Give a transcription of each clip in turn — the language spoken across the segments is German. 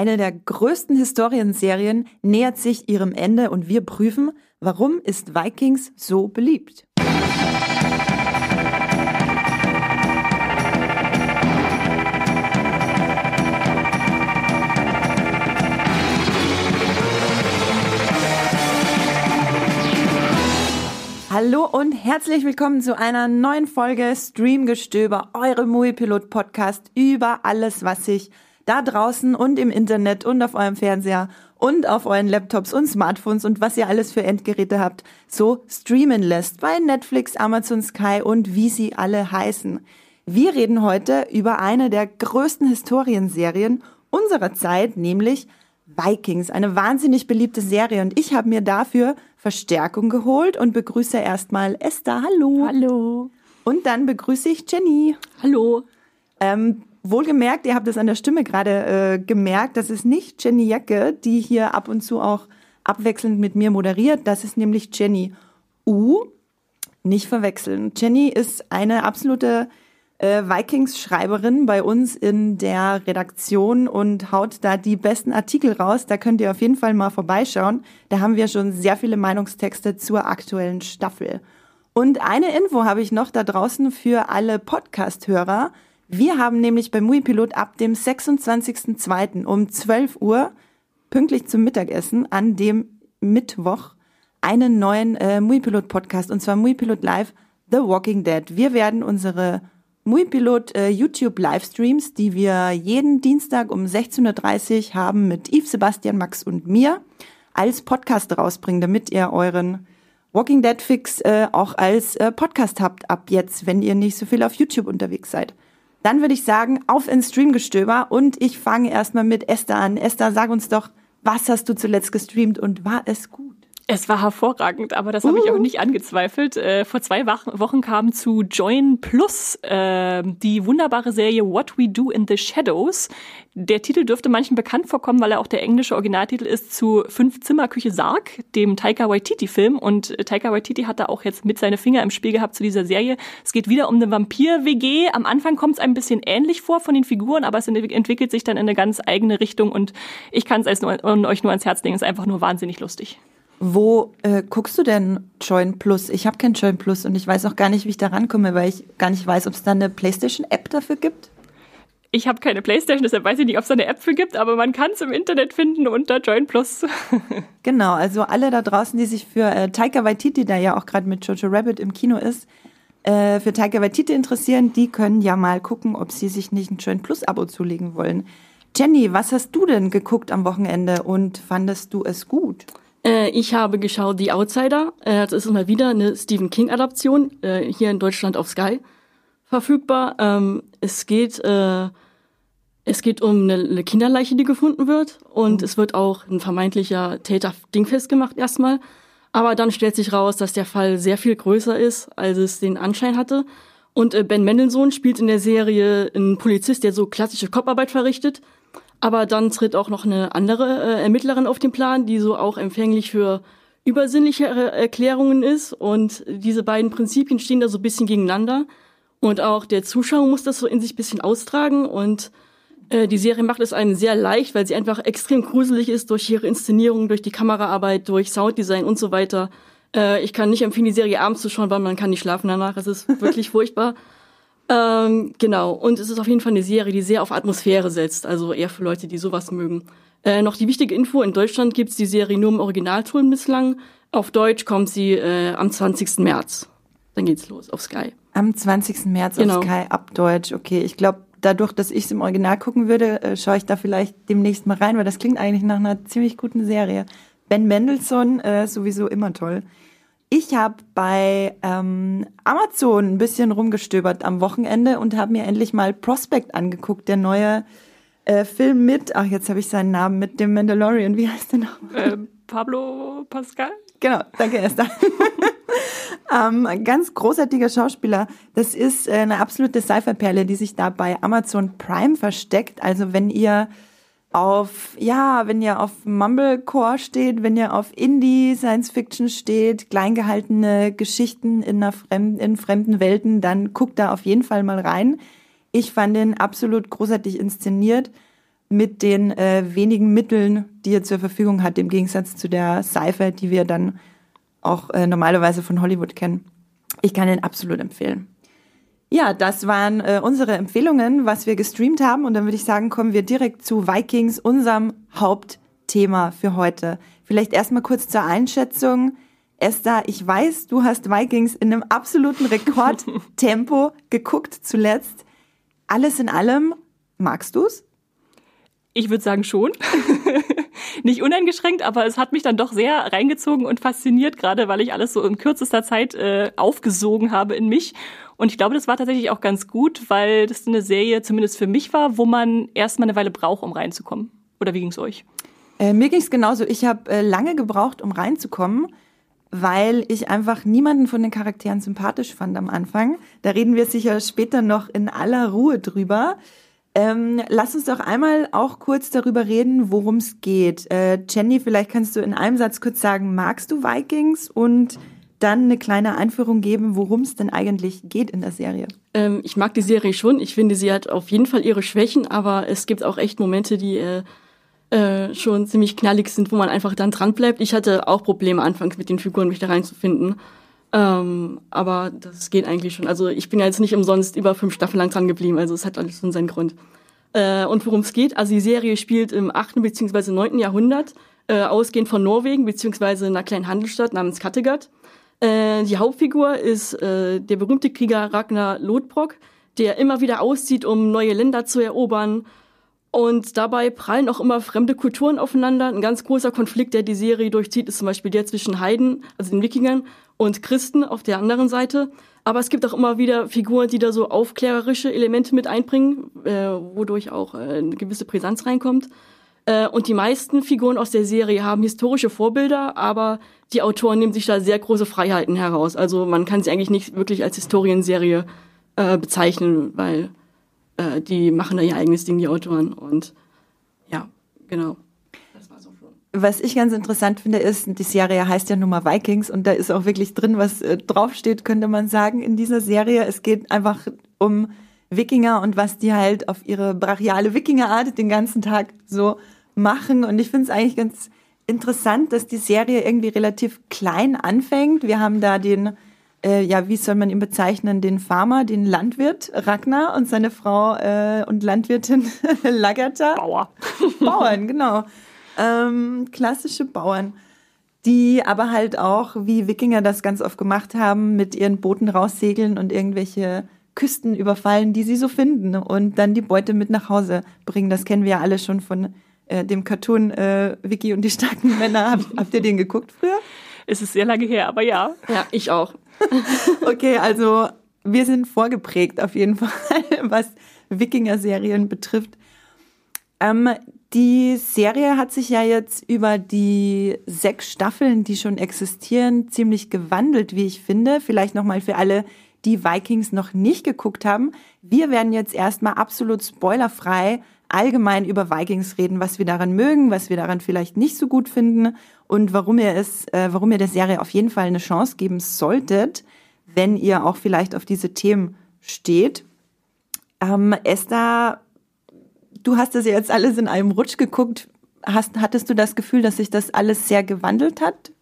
Eine der größten Historienserien nähert sich ihrem Ende und wir prüfen, warum ist Vikings so beliebt. Hallo und herzlich willkommen zu einer neuen Folge Streamgestöber, eure Muipilot Podcast über alles, was sich da draußen und im Internet und auf eurem Fernseher und auf euren Laptops und Smartphones und was ihr alles für Endgeräte habt, so streamen lässt bei Netflix, Amazon Sky und wie sie alle heißen. Wir reden heute über eine der größten Historienserien unserer Zeit, nämlich Vikings, eine wahnsinnig beliebte Serie und ich habe mir dafür Verstärkung geholt und begrüße erstmal Esther. Hallo. Hallo. Und dann begrüße ich Jenny. Hallo. Ähm, wohlgemerkt, ihr habt es an der Stimme gerade äh, gemerkt, das ist nicht Jenny Jacke, die hier ab und zu auch abwechselnd mit mir moderiert. Das ist nämlich Jenny U. Nicht verwechseln. Jenny ist eine absolute äh, Vikings-Schreiberin bei uns in der Redaktion und haut da die besten Artikel raus. Da könnt ihr auf jeden Fall mal vorbeischauen. Da haben wir schon sehr viele Meinungstexte zur aktuellen Staffel. Und eine Info habe ich noch da draußen für alle Podcast-Hörer. Wir haben nämlich bei Muipilot ab dem 26.02. um 12 Uhr pünktlich zum Mittagessen an dem Mittwoch einen neuen äh, Muipilot Podcast und zwar Muipilot Live The Walking Dead. Wir werden unsere Muipilot äh, YouTube Livestreams, die wir jeden Dienstag um 16.30 Uhr haben mit Yves, Sebastian, Max und mir als Podcast rausbringen, damit ihr euren Walking Dead Fix äh, auch als äh, Podcast habt ab jetzt, wenn ihr nicht so viel auf YouTube unterwegs seid. Dann würde ich sagen, auf ins Streamgestöber und ich fange erstmal mit Esther an. Esther, sag uns doch, was hast du zuletzt gestreamt und war es gut? Es war hervorragend, aber das habe uh. ich auch nicht angezweifelt. Äh, vor zwei Wochen kam zu Join Plus äh, die wunderbare Serie What We Do in the Shadows. Der Titel dürfte manchen bekannt vorkommen, weil er auch der englische Originaltitel ist zu Fünf Zimmer Küche Sarg, dem Taika Waititi Film. Und Taika Waititi hat da auch jetzt mit seine Finger im Spiel gehabt zu dieser Serie. Es geht wieder um eine Vampir-WG. Am Anfang kommt es ein bisschen ähnlich vor von den Figuren, aber es entwickelt sich dann in eine ganz eigene Richtung. Und ich kann es euch nur ans Herz legen. Es ist einfach nur wahnsinnig lustig. Wo äh, guckst du denn Join Plus? Ich habe kein Join Plus und ich weiß auch gar nicht, wie ich da rankomme, weil ich gar nicht weiß, ob es da eine PlayStation-App dafür gibt. Ich habe keine Playstation, deshalb weiß ich nicht, ob es da eine App für gibt, aber man kann es im Internet finden unter Join Plus. genau, also alle da draußen, die sich für äh, Taika Waititi, der ja auch gerade mit Jojo Rabbit im Kino ist, äh, für Taika Waititi interessieren, die können ja mal gucken, ob sie sich nicht ein Join Plus Abo zulegen wollen. Jenny, was hast du denn geguckt am Wochenende und fandest du es gut? Äh, ich habe geschaut The Outsider. Äh, das ist mal wieder eine Stephen King-Adaption, äh, hier in Deutschland auf Sky verfügbar. Ähm, es geht es geht um eine, Kinderleiche, die gefunden wird und mhm. es wird auch ein vermeintlicher Täter dingfest gemacht erstmal. Aber dann stellt sich raus, dass der Fall sehr viel größer ist, als es den Anschein hatte. Und Ben Mendelssohn spielt in der Serie einen Polizist, der so klassische Kopfarbeit verrichtet aber dann tritt auch noch eine andere äh, Ermittlerin auf den Plan, die so auch empfänglich für übersinnlichere Erklärungen ist. Und diese beiden Prinzipien stehen da so ein bisschen gegeneinander. Und auch der Zuschauer muss das so in sich ein bisschen austragen. Und äh, die Serie macht es einem sehr leicht, weil sie einfach extrem gruselig ist durch ihre Inszenierung, durch die Kameraarbeit, durch Sounddesign und so weiter. Äh, ich kann nicht empfehlen, die Serie abends zu schauen, weil man kann nicht schlafen danach. Es ist wirklich furchtbar. Ähm, genau, und es ist auf jeden Fall eine Serie, die sehr auf Atmosphäre setzt, also eher für Leute, die sowas mögen. Äh, noch die wichtige Info, in Deutschland gibt's die Serie nur im Originalton bislang. Auf Deutsch kommt sie äh, am 20. März. Dann geht's los auf Sky. Am 20. März genau. auf Sky ab Deutsch. Okay, ich glaube, dadurch, dass ich es im Original gucken würde, äh, schaue ich da vielleicht demnächst mal rein, weil das klingt eigentlich nach einer ziemlich guten Serie. Ben Mendelssohn, äh, sowieso immer toll. Ich habe bei ähm, Amazon ein bisschen rumgestöbert am Wochenende und habe mir endlich mal Prospect angeguckt, der neue äh, Film mit, ach jetzt habe ich seinen Namen, mit dem Mandalorian, wie heißt der noch? Äh, Pablo Pascal? Genau, danke Esther. ähm, ganz großartiger Schauspieler. Das ist äh, eine absolute Sci-Fi-Perle, die sich da bei Amazon Prime versteckt. Also wenn ihr auf, ja, wenn ihr auf Mumblecore steht, wenn ihr auf Indie Science Fiction steht, kleingehaltene Geschichten in, einer fremden, in fremden Welten, dann guckt da auf jeden Fall mal rein. Ich fand den absolut großartig inszeniert. mit den äh, wenigen Mitteln, die er zur Verfügung hat, im Gegensatz zu der Sci-Fi, die wir dann auch äh, normalerweise von Hollywood kennen. Ich kann ihn absolut empfehlen. Ja, das waren äh, unsere Empfehlungen, was wir gestreamt haben. Und dann würde ich sagen, kommen wir direkt zu Vikings, unserem Hauptthema für heute. Vielleicht erstmal kurz zur Einschätzung. Esther, ich weiß, du hast Vikings in einem absoluten Rekordtempo geguckt zuletzt. Alles in allem, magst du's? Ich würde sagen schon. Nicht uneingeschränkt, aber es hat mich dann doch sehr reingezogen und fasziniert, gerade weil ich alles so in kürzester Zeit äh, aufgesogen habe in mich. Und ich glaube, das war tatsächlich auch ganz gut, weil das eine Serie zumindest für mich war, wo man erstmal eine Weile braucht, um reinzukommen. Oder wie ging's euch? Äh, mir ging's genauso. Ich habe äh, lange gebraucht, um reinzukommen, weil ich einfach niemanden von den Charakteren sympathisch fand am Anfang. Da reden wir sicher später noch in aller Ruhe drüber. Ähm, lass uns doch einmal auch kurz darüber reden, worum es geht. Äh, Jenny, vielleicht kannst du in einem Satz kurz sagen, magst du Vikings und dann eine kleine Einführung geben, worum es denn eigentlich geht in der Serie. Ähm, ich mag die Serie schon. Ich finde, sie hat auf jeden Fall ihre Schwächen, aber es gibt auch echt Momente, die äh, äh, schon ziemlich knallig sind, wo man einfach dann dran bleibt. Ich hatte auch Probleme anfangs mit den Figuren, mich da reinzufinden. Ähm, aber das geht eigentlich schon. Also ich bin ja jetzt nicht umsonst über fünf Staffeln lang dran geblieben, also es hat alles schon seinen Grund. Äh, und worum es geht, also die Serie spielt im 8. bzw. 9. Jahrhundert, äh, ausgehend von Norwegen bzw. einer kleinen Handelsstadt namens Kattegat. Äh, die Hauptfigur ist äh, der berühmte Krieger Ragnar Lodbrok, der immer wieder auszieht, um neue Länder zu erobern. Und dabei prallen auch immer fremde Kulturen aufeinander. Ein ganz großer Konflikt, der die Serie durchzieht, ist zum Beispiel der zwischen Heiden, also den Wikingern, und Christen auf der anderen Seite. Aber es gibt auch immer wieder Figuren, die da so aufklärerische Elemente mit einbringen, äh, wodurch auch äh, eine gewisse Brisanz reinkommt. Äh, und die meisten Figuren aus der Serie haben historische Vorbilder, aber die Autoren nehmen sich da sehr große Freiheiten heraus. Also man kann sie eigentlich nicht wirklich als Historienserie äh, bezeichnen, weil äh, die machen da ihr eigenes Ding, die Autoren. Und ja, genau was ich ganz interessant finde, ist, die Serie heißt ja nun mal Vikings und da ist auch wirklich drin, was äh, draufsteht, könnte man sagen, in dieser Serie. Es geht einfach um Wikinger und was die halt auf ihre brachiale Wikingerart den ganzen Tag so machen. Und ich finde es eigentlich ganz interessant, dass die Serie irgendwie relativ klein anfängt. Wir haben da den, äh, ja, wie soll man ihn bezeichnen, den Farmer, den Landwirt Ragnar und seine Frau äh, und Landwirtin Lagata. Bauer. Bauern, genau ähm, klassische Bauern, die aber halt auch, wie Wikinger das ganz oft gemacht haben, mit ihren Booten raussegeln und irgendwelche Küsten überfallen, die sie so finden und dann die Beute mit nach Hause bringen. Das kennen wir ja alle schon von äh, dem Cartoon äh, Vicky und die starken Männer. Hab, habt ihr den geguckt früher? Es ist sehr lange her, aber ja. Ja, ich auch. okay, also wir sind vorgeprägt auf jeden Fall, was Wikinger-Serien betrifft. Ähm, die Serie hat sich ja jetzt über die sechs Staffeln, die schon existieren, ziemlich gewandelt, wie ich finde. Vielleicht nochmal für alle, die Vikings noch nicht geguckt haben. Wir werden jetzt erstmal absolut spoilerfrei allgemein über Vikings reden, was wir daran mögen, was wir daran vielleicht nicht so gut finden und warum ihr es, äh, warum ihr der Serie auf jeden Fall eine Chance geben solltet, wenn ihr auch vielleicht auf diese Themen steht. Ähm, Esther du hast das ja jetzt alles in einem Rutsch geguckt. Hast, hattest du das Gefühl, dass sich das alles sehr gewandelt hat?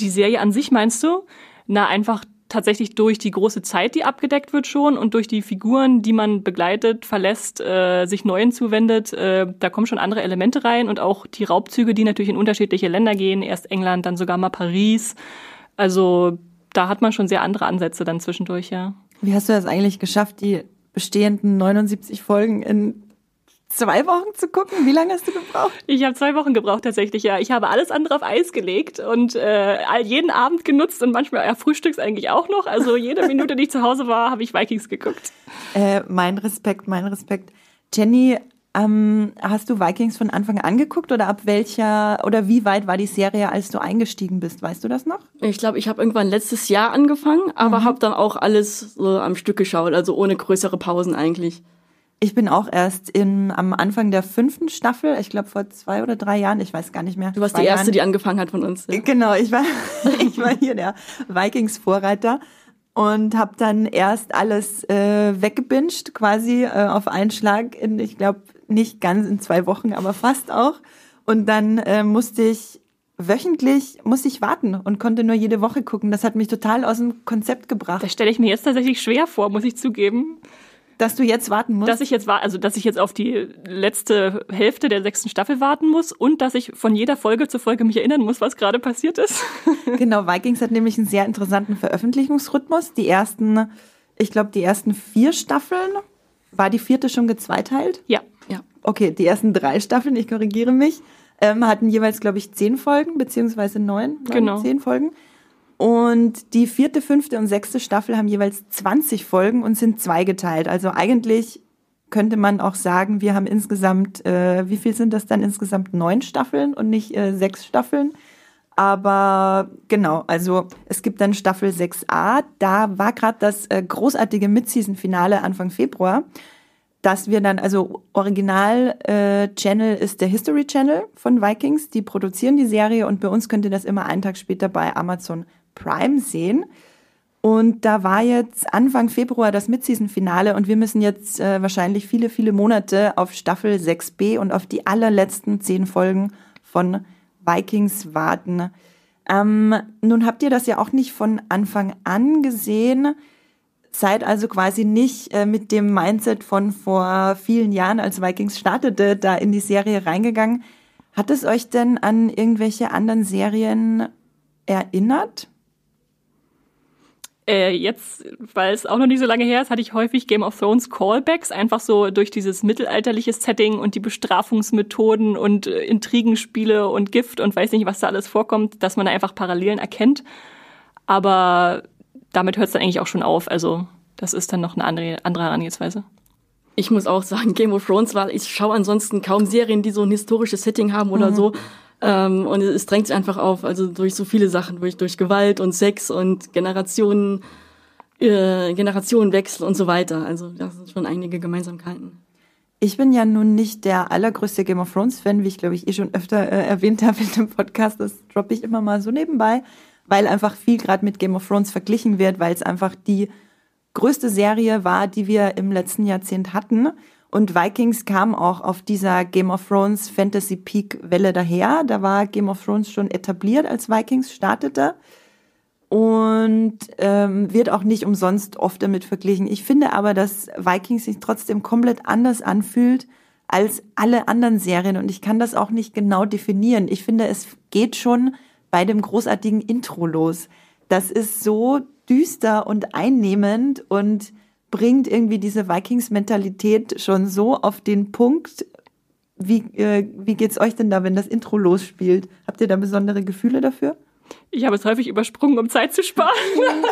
Die Serie an sich meinst du? Na, einfach tatsächlich durch die große Zeit, die abgedeckt wird schon und durch die Figuren, die man begleitet, verlässt, äh, sich neuen zuwendet, äh, da kommen schon andere Elemente rein und auch die Raubzüge, die natürlich in unterschiedliche Länder gehen, erst England, dann sogar mal Paris. Also da hat man schon sehr andere Ansätze dann zwischendurch, ja. Wie hast du das eigentlich geschafft, die bestehenden 79 Folgen in zwei Wochen zu gucken? Wie lange hast du gebraucht? Ich habe zwei Wochen gebraucht tatsächlich, ja. Ich habe alles andere auf Eis gelegt und äh, jeden Abend genutzt und manchmal ja, frühstücks eigentlich auch noch. Also jede Minute, die ich zu Hause war, habe ich Vikings geguckt. Äh, mein Respekt, mein Respekt. Jenny, ähm, hast du Vikings von Anfang an geguckt oder ab welcher oder wie weit war die Serie, als du eingestiegen bist? Weißt du das noch? Ich glaube, ich habe irgendwann letztes Jahr angefangen, aber mhm. habe dann auch alles so am Stück geschaut, also ohne größere Pausen eigentlich. Ich bin auch erst in, am Anfang der fünften Staffel, ich glaube vor zwei oder drei Jahren, ich weiß gar nicht mehr. Du warst die erste, Jahren. die angefangen hat von uns. Ja. Genau, ich war, ich war hier der Vikings-Vorreiter. und habe dann erst alles äh, weggebinged, quasi äh, auf einen Schlag in, ich glaube, nicht ganz in zwei Wochen, aber fast auch. Und dann äh, musste ich wöchentlich musste ich warten und konnte nur jede Woche gucken. Das hat mich total aus dem Konzept gebracht. Das stelle ich mir jetzt tatsächlich schwer vor, muss ich zugeben. Dass du jetzt warten musst? Dass ich jetzt war, also dass ich jetzt auf die letzte Hälfte der sechsten Staffel warten muss und dass ich von jeder Folge zu Folge mich erinnern muss, was gerade passiert ist. genau, Vikings hat nämlich einen sehr interessanten Veröffentlichungsrhythmus. Die ersten, ich glaube, die ersten vier Staffeln, war die vierte schon gezweiteilt? Ja. ja. Okay, die ersten drei Staffeln, ich korrigiere mich, ähm, hatten jeweils, glaube ich, zehn Folgen, beziehungsweise neun, neun genau. zehn Folgen. Und die vierte, fünfte und sechste Staffel haben jeweils 20 Folgen und sind zweigeteilt. Also eigentlich könnte man auch sagen, wir haben insgesamt, äh, wie viel sind das dann insgesamt? Neun Staffeln und nicht äh, sechs Staffeln. Aber genau, also es gibt dann Staffel 6a. Da war gerade das äh, großartige Mid-Season-Finale Anfang Februar, dass wir dann, also Original-Channel äh, ist der History Channel von Vikings. Die produzieren die Serie und bei uns könnt ihr das immer einen Tag später bei Amazon Prime sehen. Und da war jetzt Anfang Februar das Mid-Season-Finale und wir müssen jetzt äh, wahrscheinlich viele, viele Monate auf Staffel 6b und auf die allerletzten zehn Folgen von Vikings warten. Ähm, nun habt ihr das ja auch nicht von Anfang an gesehen, seid also quasi nicht äh, mit dem Mindset von vor vielen Jahren, als Vikings startete, da in die Serie reingegangen. Hat es euch denn an irgendwelche anderen Serien erinnert? Äh, jetzt, weil es auch noch nicht so lange her ist, hatte ich häufig Game of Thrones Callbacks, einfach so durch dieses mittelalterliche Setting und die Bestrafungsmethoden und äh, Intrigenspiele und Gift und weiß nicht, was da alles vorkommt, dass man da einfach Parallelen erkennt. Aber damit hört es dann eigentlich auch schon auf. Also das ist dann noch eine andere, andere Herangehensweise. Ich muss auch sagen, Game of Thrones, weil ich schaue ansonsten kaum Serien, die so ein historisches Setting haben oder mhm. so. Ähm, und es drängt sich einfach auf, also durch so viele Sachen, durch, durch Gewalt und Sex und Generationen, äh, Generationenwechsel und so weiter. Also das sind schon einige Gemeinsamkeiten. Ich bin ja nun nicht der allergrößte Game of Thrones Fan, wie ich glaube ich eh schon öfter äh, erwähnt habe in dem Podcast. Das droppe ich immer mal so nebenbei, weil einfach viel gerade mit Game of Thrones verglichen wird, weil es einfach die größte Serie war, die wir im letzten Jahrzehnt hatten. Und Vikings kam auch auf dieser Game of Thrones Fantasy Peak Welle daher. Da war Game of Thrones schon etabliert, als Vikings startete. Und ähm, wird auch nicht umsonst oft damit verglichen. Ich finde aber, dass Vikings sich trotzdem komplett anders anfühlt als alle anderen Serien. Und ich kann das auch nicht genau definieren. Ich finde, es geht schon bei dem großartigen Intro los. Das ist so düster und einnehmend und bringt irgendwie diese Vikings-Mentalität schon so auf den Punkt. Wie, äh, wie geht's euch denn da, wenn das Intro losspielt? Habt ihr da besondere Gefühle dafür? Ich habe es häufig übersprungen, um Zeit zu sparen.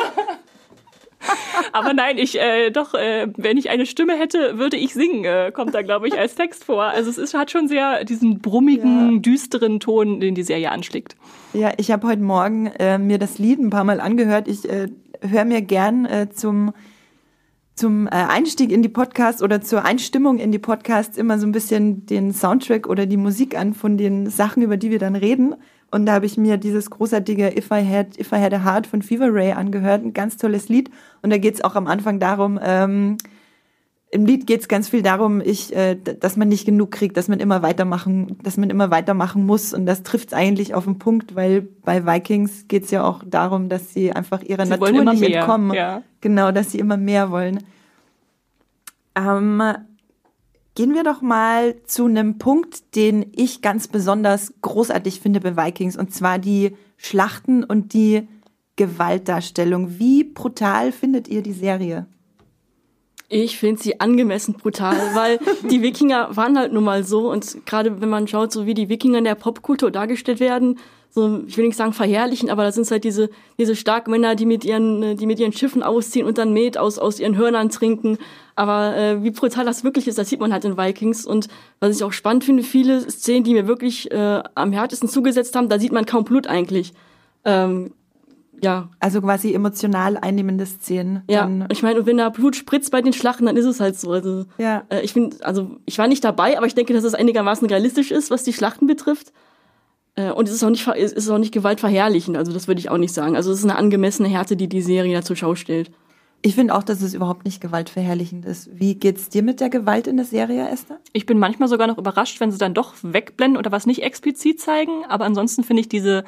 Aber nein, ich äh, doch, äh, wenn ich eine Stimme hätte, würde ich singen, äh, kommt da, glaube ich, als Text vor. Also es ist, hat schon sehr diesen brummigen, ja. düsteren Ton, den die Serie anschlägt. Ja, ich habe heute Morgen äh, mir das Lied ein paar Mal angehört. Ich äh, höre mir gern äh, zum zum äh, Einstieg in die Podcasts oder zur Einstimmung in die Podcasts immer so ein bisschen den Soundtrack oder die Musik an von den Sachen, über die wir dann reden. Und da habe ich mir dieses großartige If I Had, If I Had a Heart von Fever Ray angehört, ein ganz tolles Lied. Und da geht es auch am Anfang darum, ähm, im Lied geht es ganz viel darum, ich, äh, dass man nicht genug kriegt, dass man immer weitermachen, dass man immer weitermachen muss. Und das trifft es eigentlich auf den Punkt, weil bei Vikings geht es ja auch darum, dass sie einfach ihrer sie Natur nicht mehr. entkommen. Ja. Genau, dass sie immer mehr wollen. Ähm, gehen wir doch mal zu einem Punkt, den ich ganz besonders großartig finde bei Vikings, und zwar die Schlachten und die Gewaltdarstellung. Wie brutal findet ihr die Serie? Ich finde sie angemessen brutal, weil die Wikinger waren halt nun mal so und gerade wenn man schaut, so wie die Wikinger in der Popkultur dargestellt werden, so ich will nicht sagen verherrlichen, aber da sind halt diese diese starken Männer, die mit ihren die mit ihren Schiffen ausziehen und dann Met aus aus ihren Hörnern trinken. Aber äh, wie brutal das wirklich ist, das sieht man halt in Vikings und was ich auch spannend finde, viele Szenen, die mir wirklich äh, am härtesten zugesetzt haben, da sieht man kaum Blut eigentlich. Ähm, ja. Also quasi emotional einnehmende Szenen. Ja, ich meine, wenn da Blut spritzt bei den Schlachten, dann ist es halt so. Also, ja. Äh, ich finde, also ich war nicht dabei, aber ich denke, dass es einigermaßen realistisch ist, was die Schlachten betrifft. Äh, und es ist auch nicht, es ist auch nicht gewaltverherrlichend, also das würde ich auch nicht sagen. Also es ist eine angemessene Härte, die die Serie da zur Schau stellt. Ich finde auch, dass es überhaupt nicht gewaltverherrlichend ist. Wie geht's dir mit der Gewalt in der Serie, Esther? Ich bin manchmal sogar noch überrascht, wenn sie dann doch wegblenden oder was nicht explizit zeigen. Aber ansonsten finde ich diese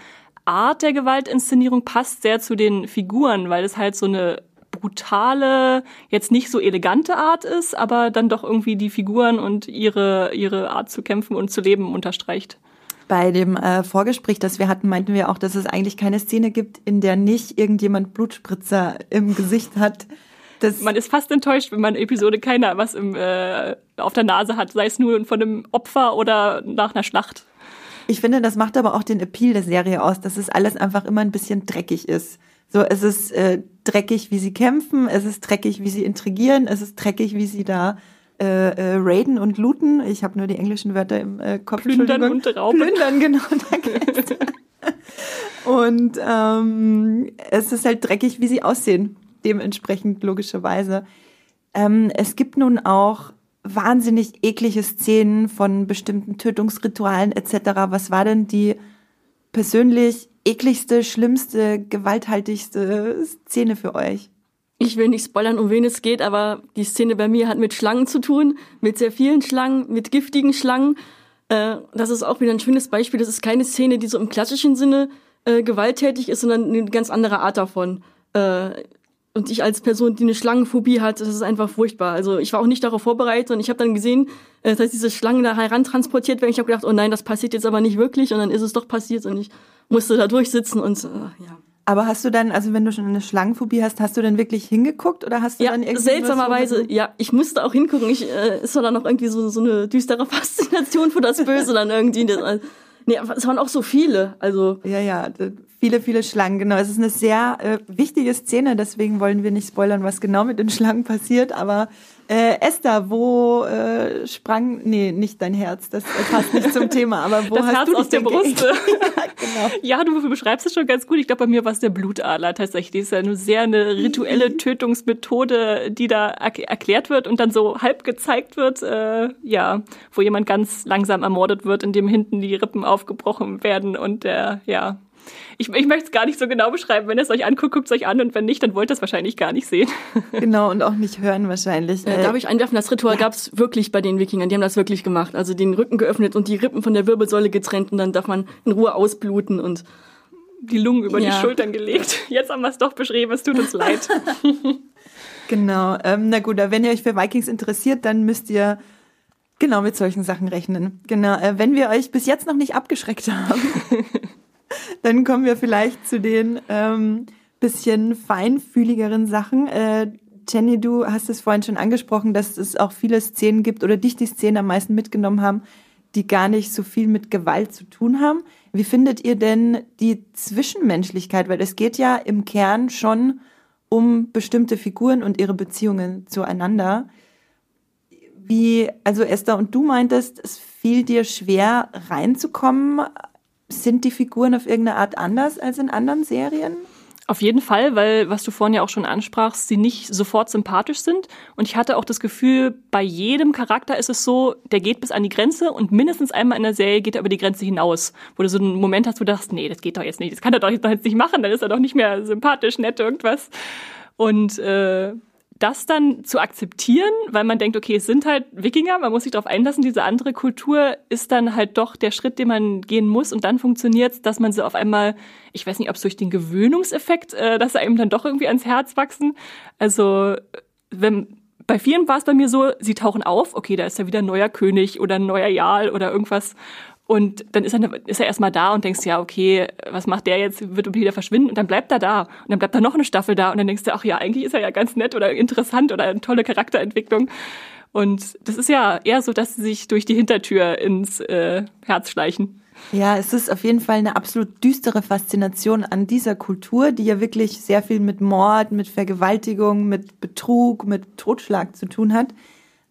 Art der Gewaltinszenierung passt sehr zu den Figuren, weil es halt so eine brutale, jetzt nicht so elegante Art ist, aber dann doch irgendwie die Figuren und ihre, ihre Art zu kämpfen und zu leben unterstreicht. Bei dem äh, Vorgespräch, das wir hatten, meinten wir auch, dass es eigentlich keine Szene gibt, in der nicht irgendjemand Blutspritzer im Gesicht hat. Das man ist fast enttäuscht, wenn man Episode keiner was im, äh, auf der Nase hat, sei es nur von einem Opfer oder nach einer Schlacht. Ich finde, das macht aber auch den Appeal der Serie aus, dass es alles einfach immer ein bisschen dreckig ist. So, es ist äh, dreckig, wie sie kämpfen, es ist dreckig, wie sie intrigieren, es ist dreckig, wie sie da äh, äh, raiden und looten. Ich habe nur die englischen Wörter im äh, Kopf. Plündern und Rauben. Plündern, genau. Danke. und ähm, es ist halt dreckig, wie sie aussehen. Dementsprechend logischerweise. Ähm, es gibt nun auch wahnsinnig eklige Szenen von bestimmten Tötungsritualen etc. Was war denn die persönlich ekligste, schlimmste, gewalthaltigste Szene für euch? Ich will nicht spoilern, um wen es geht, aber die Szene bei mir hat mit Schlangen zu tun, mit sehr vielen Schlangen, mit giftigen Schlangen. Äh, das ist auch wieder ein schönes Beispiel. Das ist keine Szene, die so im klassischen Sinne äh, gewalttätig ist, sondern eine ganz andere Art davon. Äh, und ich als Person, die eine Schlangenphobie hat, das ist einfach furchtbar. Also ich war auch nicht darauf vorbereitet und ich habe dann gesehen, äh, dass diese Schlangen da herantransportiert werden. Ich habe gedacht, oh nein, das passiert jetzt aber nicht wirklich. Und dann ist es doch passiert und ich musste da durchsitzen und äh, ja. Aber hast du dann, also wenn du schon eine Schlangenphobie hast, hast du dann wirklich hingeguckt oder hast du ja, dann irgendwie seltsamerweise, ja, ich musste auch hingucken. Ich äh, ist dann auch irgendwie so so eine düstere Faszination für das Böse dann irgendwie. Das, nee, es waren auch so viele, also ja, ja, viele, viele Schlangen. Genau, es ist eine sehr äh, wichtige Szene, deswegen wollen wir nicht spoilern, was genau mit den Schlangen passiert. Aber äh, Esther, wo äh, sprang, nee, nicht dein Herz, das passt nicht zum Thema, aber wo das hast Herz du aus der Brust? ja, genau. ja, du beschreibst es schon ganz gut. Ich glaube, bei mir war es der Blutadler tatsächlich. Das ist ja eine sehr eine rituelle mhm. Tötungsmethode, die da erklärt wird und dann so halb gezeigt wird, äh, ja, wo jemand ganz langsam ermordet wird, indem hinten die Rippen aufgebrochen werden und der, ja, ich, ich möchte es gar nicht so genau beschreiben. Wenn ihr es euch anguckt, guckt es euch an und wenn nicht, dann wollt ihr es wahrscheinlich gar nicht sehen. Genau, und auch nicht hören wahrscheinlich. Äh, darf ich einwerfen, das Ritual ja. gab es wirklich bei den Wikingern. Die haben das wirklich gemacht. Also den Rücken geöffnet und die Rippen von der Wirbelsäule getrennt und dann darf man in Ruhe ausbluten und die Lungen über ja. die Schultern gelegt. Jetzt haben wir es doch beschrieben, es tut uns leid. genau, ähm, na gut, wenn ihr euch für Vikings interessiert, dann müsst ihr genau mit solchen Sachen rechnen. Genau, äh, wenn wir euch bis jetzt noch nicht abgeschreckt haben, Dann kommen wir vielleicht zu den ähm, bisschen feinfühligeren Sachen. Äh, Jenny, du hast es vorhin schon angesprochen, dass es auch viele Szenen gibt oder dich die Szenen am meisten mitgenommen haben, die gar nicht so viel mit Gewalt zu tun haben. Wie findet ihr denn die Zwischenmenschlichkeit? Weil es geht ja im Kern schon um bestimmte Figuren und ihre Beziehungen zueinander. Wie, also Esther und du meintest, es fiel dir schwer reinzukommen sind die Figuren auf irgendeine Art anders als in anderen Serien? Auf jeden Fall, weil, was du vorhin ja auch schon ansprachst, sie nicht sofort sympathisch sind. Und ich hatte auch das Gefühl, bei jedem Charakter ist es so, der geht bis an die Grenze und mindestens einmal in der Serie geht er über die Grenze hinaus. Wo du so einen Moment hast, wo du dachtest, nee, das geht doch jetzt nicht, das kann er doch jetzt nicht machen, dann ist er doch nicht mehr sympathisch, nett, irgendwas. Und äh, das dann zu akzeptieren, weil man denkt, okay, es sind halt Wikinger, man muss sich darauf einlassen, diese andere Kultur ist dann halt doch der Schritt, den man gehen muss und dann funktioniert es, dass man so auf einmal, ich weiß nicht, ob es durch den Gewöhnungseffekt, äh, dass einem dann doch irgendwie ans Herz wachsen. Also wenn bei vielen war es bei mir so, sie tauchen auf, okay, da ist ja wieder ein neuer König oder ein neuer Jarl oder irgendwas und dann ist er, ist er erstmal da und denkst, ja, okay, was macht der jetzt? Wird wieder verschwinden und dann bleibt er da. Und dann bleibt da noch eine Staffel da und dann denkst du, ach ja, eigentlich ist er ja ganz nett oder interessant oder eine tolle Charakterentwicklung. Und das ist ja eher so, dass sie sich durch die Hintertür ins äh, Herz schleichen. Ja, es ist auf jeden Fall eine absolut düstere Faszination an dieser Kultur, die ja wirklich sehr viel mit Mord, mit Vergewaltigung, mit Betrug, mit Totschlag zu tun hat.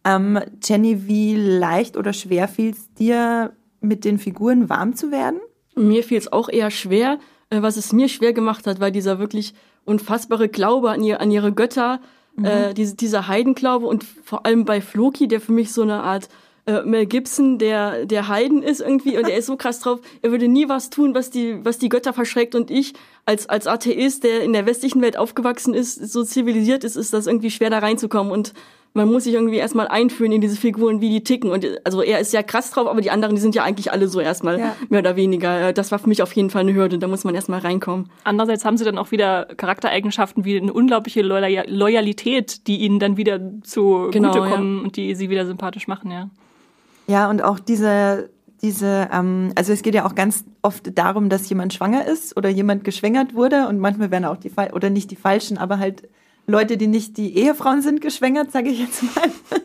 Ähm, Jenny, wie leicht oder schwer fiel es dir, mit den Figuren warm zu werden? Mir fiel es auch eher schwer. Äh, was es mir schwer gemacht hat, war dieser wirklich unfassbare Glaube an, ihr, an ihre Götter, mhm. äh, diese, dieser Heidenglaube und vor allem bei Floki, der für mich so eine Art äh, Mel Gibson, der der Heiden ist irgendwie und er ist so krass drauf, er würde nie was tun, was die was die Götter verschreckt und ich als als Atheist, der in der westlichen Welt aufgewachsen ist, so zivilisiert ist, ist das irgendwie schwer da reinzukommen und man muss sich irgendwie erstmal einfühlen in diese Figuren, wie die ticken. Und also er ist ja krass drauf, aber die anderen, die sind ja eigentlich alle so erstmal ja. mehr oder weniger. Das war für mich auf jeden Fall eine Hürde. Da muss man erstmal reinkommen. Andererseits haben sie dann auch wieder Charaktereigenschaften wie eine unglaubliche Loyalität, die ihnen dann wieder zu genau, kommen ja. und die sie wieder sympathisch machen, ja. Ja, und auch diese diese, ähm, also es geht ja auch ganz oft darum, dass jemand schwanger ist oder jemand geschwängert wurde und manchmal werden auch die oder nicht die falschen, aber halt Leute, die nicht die Ehefrauen sind, geschwängert, sage ich jetzt mal.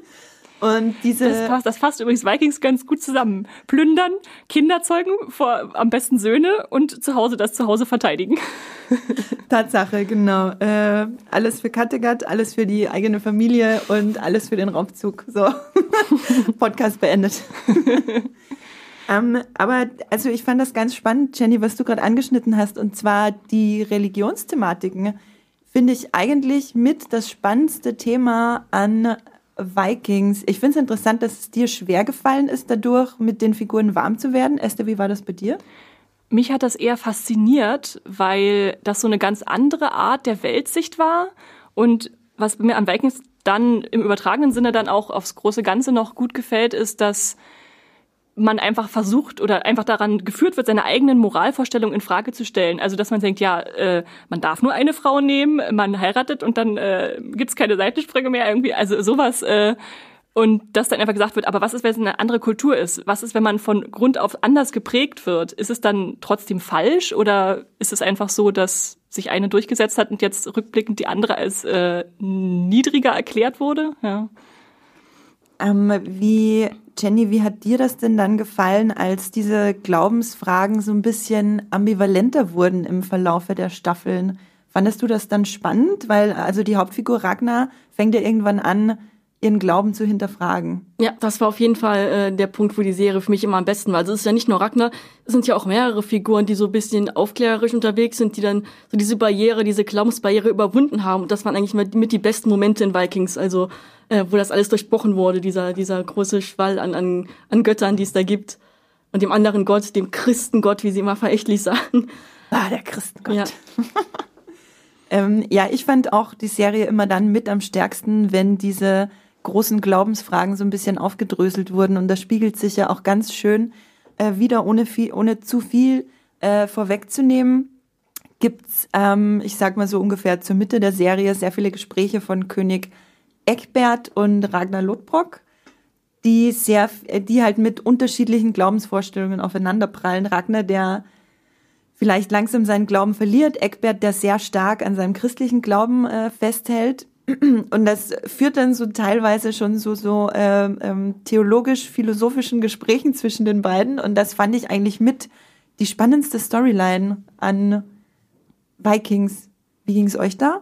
Und diese das passt, das fasst übrigens Vikings ganz gut zusammen. Plündern, Kinder zeugen, vor, am besten Söhne und zu Hause das Zuhause verteidigen. Tatsache, genau. Äh, alles für Kattegat, alles für die eigene Familie und alles für den Raumzug. So, Podcast beendet. ähm, aber also ich fand das ganz spannend, Jenny, was du gerade angeschnitten hast, und zwar die Religionsthematiken finde ich eigentlich mit das spannendste Thema an Vikings. Ich finde es interessant, dass es dir schwer gefallen ist, dadurch mit den Figuren warm zu werden. Esther, wie war das bei dir? Mich hat das eher fasziniert, weil das so eine ganz andere Art der Weltsicht war. Und was mir an Vikings dann im übertragenen Sinne dann auch aufs große Ganze noch gut gefällt, ist, dass man einfach versucht oder einfach daran geführt wird, seine eigenen Moralvorstellungen in Frage zu stellen. Also dass man denkt, ja, äh, man darf nur eine Frau nehmen, man heiratet und dann äh, gibt keine Seitensprünge mehr irgendwie. Also sowas. Äh, und dass dann einfach gesagt wird, aber was ist, wenn es eine andere Kultur ist? Was ist, wenn man von Grund auf anders geprägt wird? Ist es dann trotzdem falsch oder ist es einfach so, dass sich eine durchgesetzt hat und jetzt rückblickend die andere als äh, niedriger erklärt wurde? Ja. Ähm, wie Jenny, wie hat dir das denn dann gefallen, als diese Glaubensfragen so ein bisschen ambivalenter wurden im Verlaufe der Staffeln? Fandest du das dann spannend? Weil also die Hauptfigur Ragnar fängt ja irgendwann an, ihren Glauben zu hinterfragen. Ja, das war auf jeden Fall äh, der Punkt, wo die Serie für mich immer am besten war. Also es ist ja nicht nur Ragnar, es sind ja auch mehrere Figuren, die so ein bisschen aufklärerisch unterwegs sind, die dann so diese Barriere, diese Glaubensbarriere überwunden haben. Und das waren eigentlich mit, mit die besten Momente in Vikings. Also äh, wo das alles durchbrochen wurde, dieser, dieser große Schwall an, an, an Göttern, die es da gibt. Und dem anderen Gott, dem Christengott, wie sie immer verächtlich sagen. Ah, der Christengott. Ja. ähm, ja, ich fand auch die Serie immer dann mit am stärksten, wenn diese großen Glaubensfragen so ein bisschen aufgedröselt wurden. Und das spiegelt sich ja auch ganz schön äh, wieder, ohne, viel, ohne zu viel äh, vorwegzunehmen gibt's, ähm, ich sag mal so ungefähr zur Mitte der Serie, sehr viele Gespräche von König Eckbert und Ragnar Lodbrok, die sehr, die halt mit unterschiedlichen Glaubensvorstellungen aufeinanderprallen. Ragnar, der vielleicht langsam seinen Glauben verliert, Eckbert, der sehr stark an seinem christlichen Glauben äh, festhält. Und das führt dann so teilweise schon so, so äh, ähm, theologisch-philosophischen Gesprächen zwischen den beiden. Und das fand ich eigentlich mit die spannendste Storyline an Vikings. Wie ging es euch da?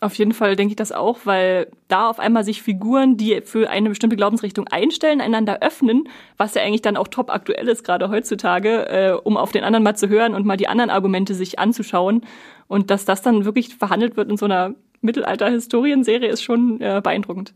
Auf jeden Fall denke ich das auch, weil da auf einmal sich Figuren, die für eine bestimmte Glaubensrichtung einstellen, einander öffnen, was ja eigentlich dann auch top aktuell ist, gerade heutzutage, äh, um auf den anderen mal zu hören und mal die anderen Argumente sich anzuschauen. Und dass das dann wirklich verhandelt wird in so einer Mittelalter-Historienserie ist schon äh, beeindruckend.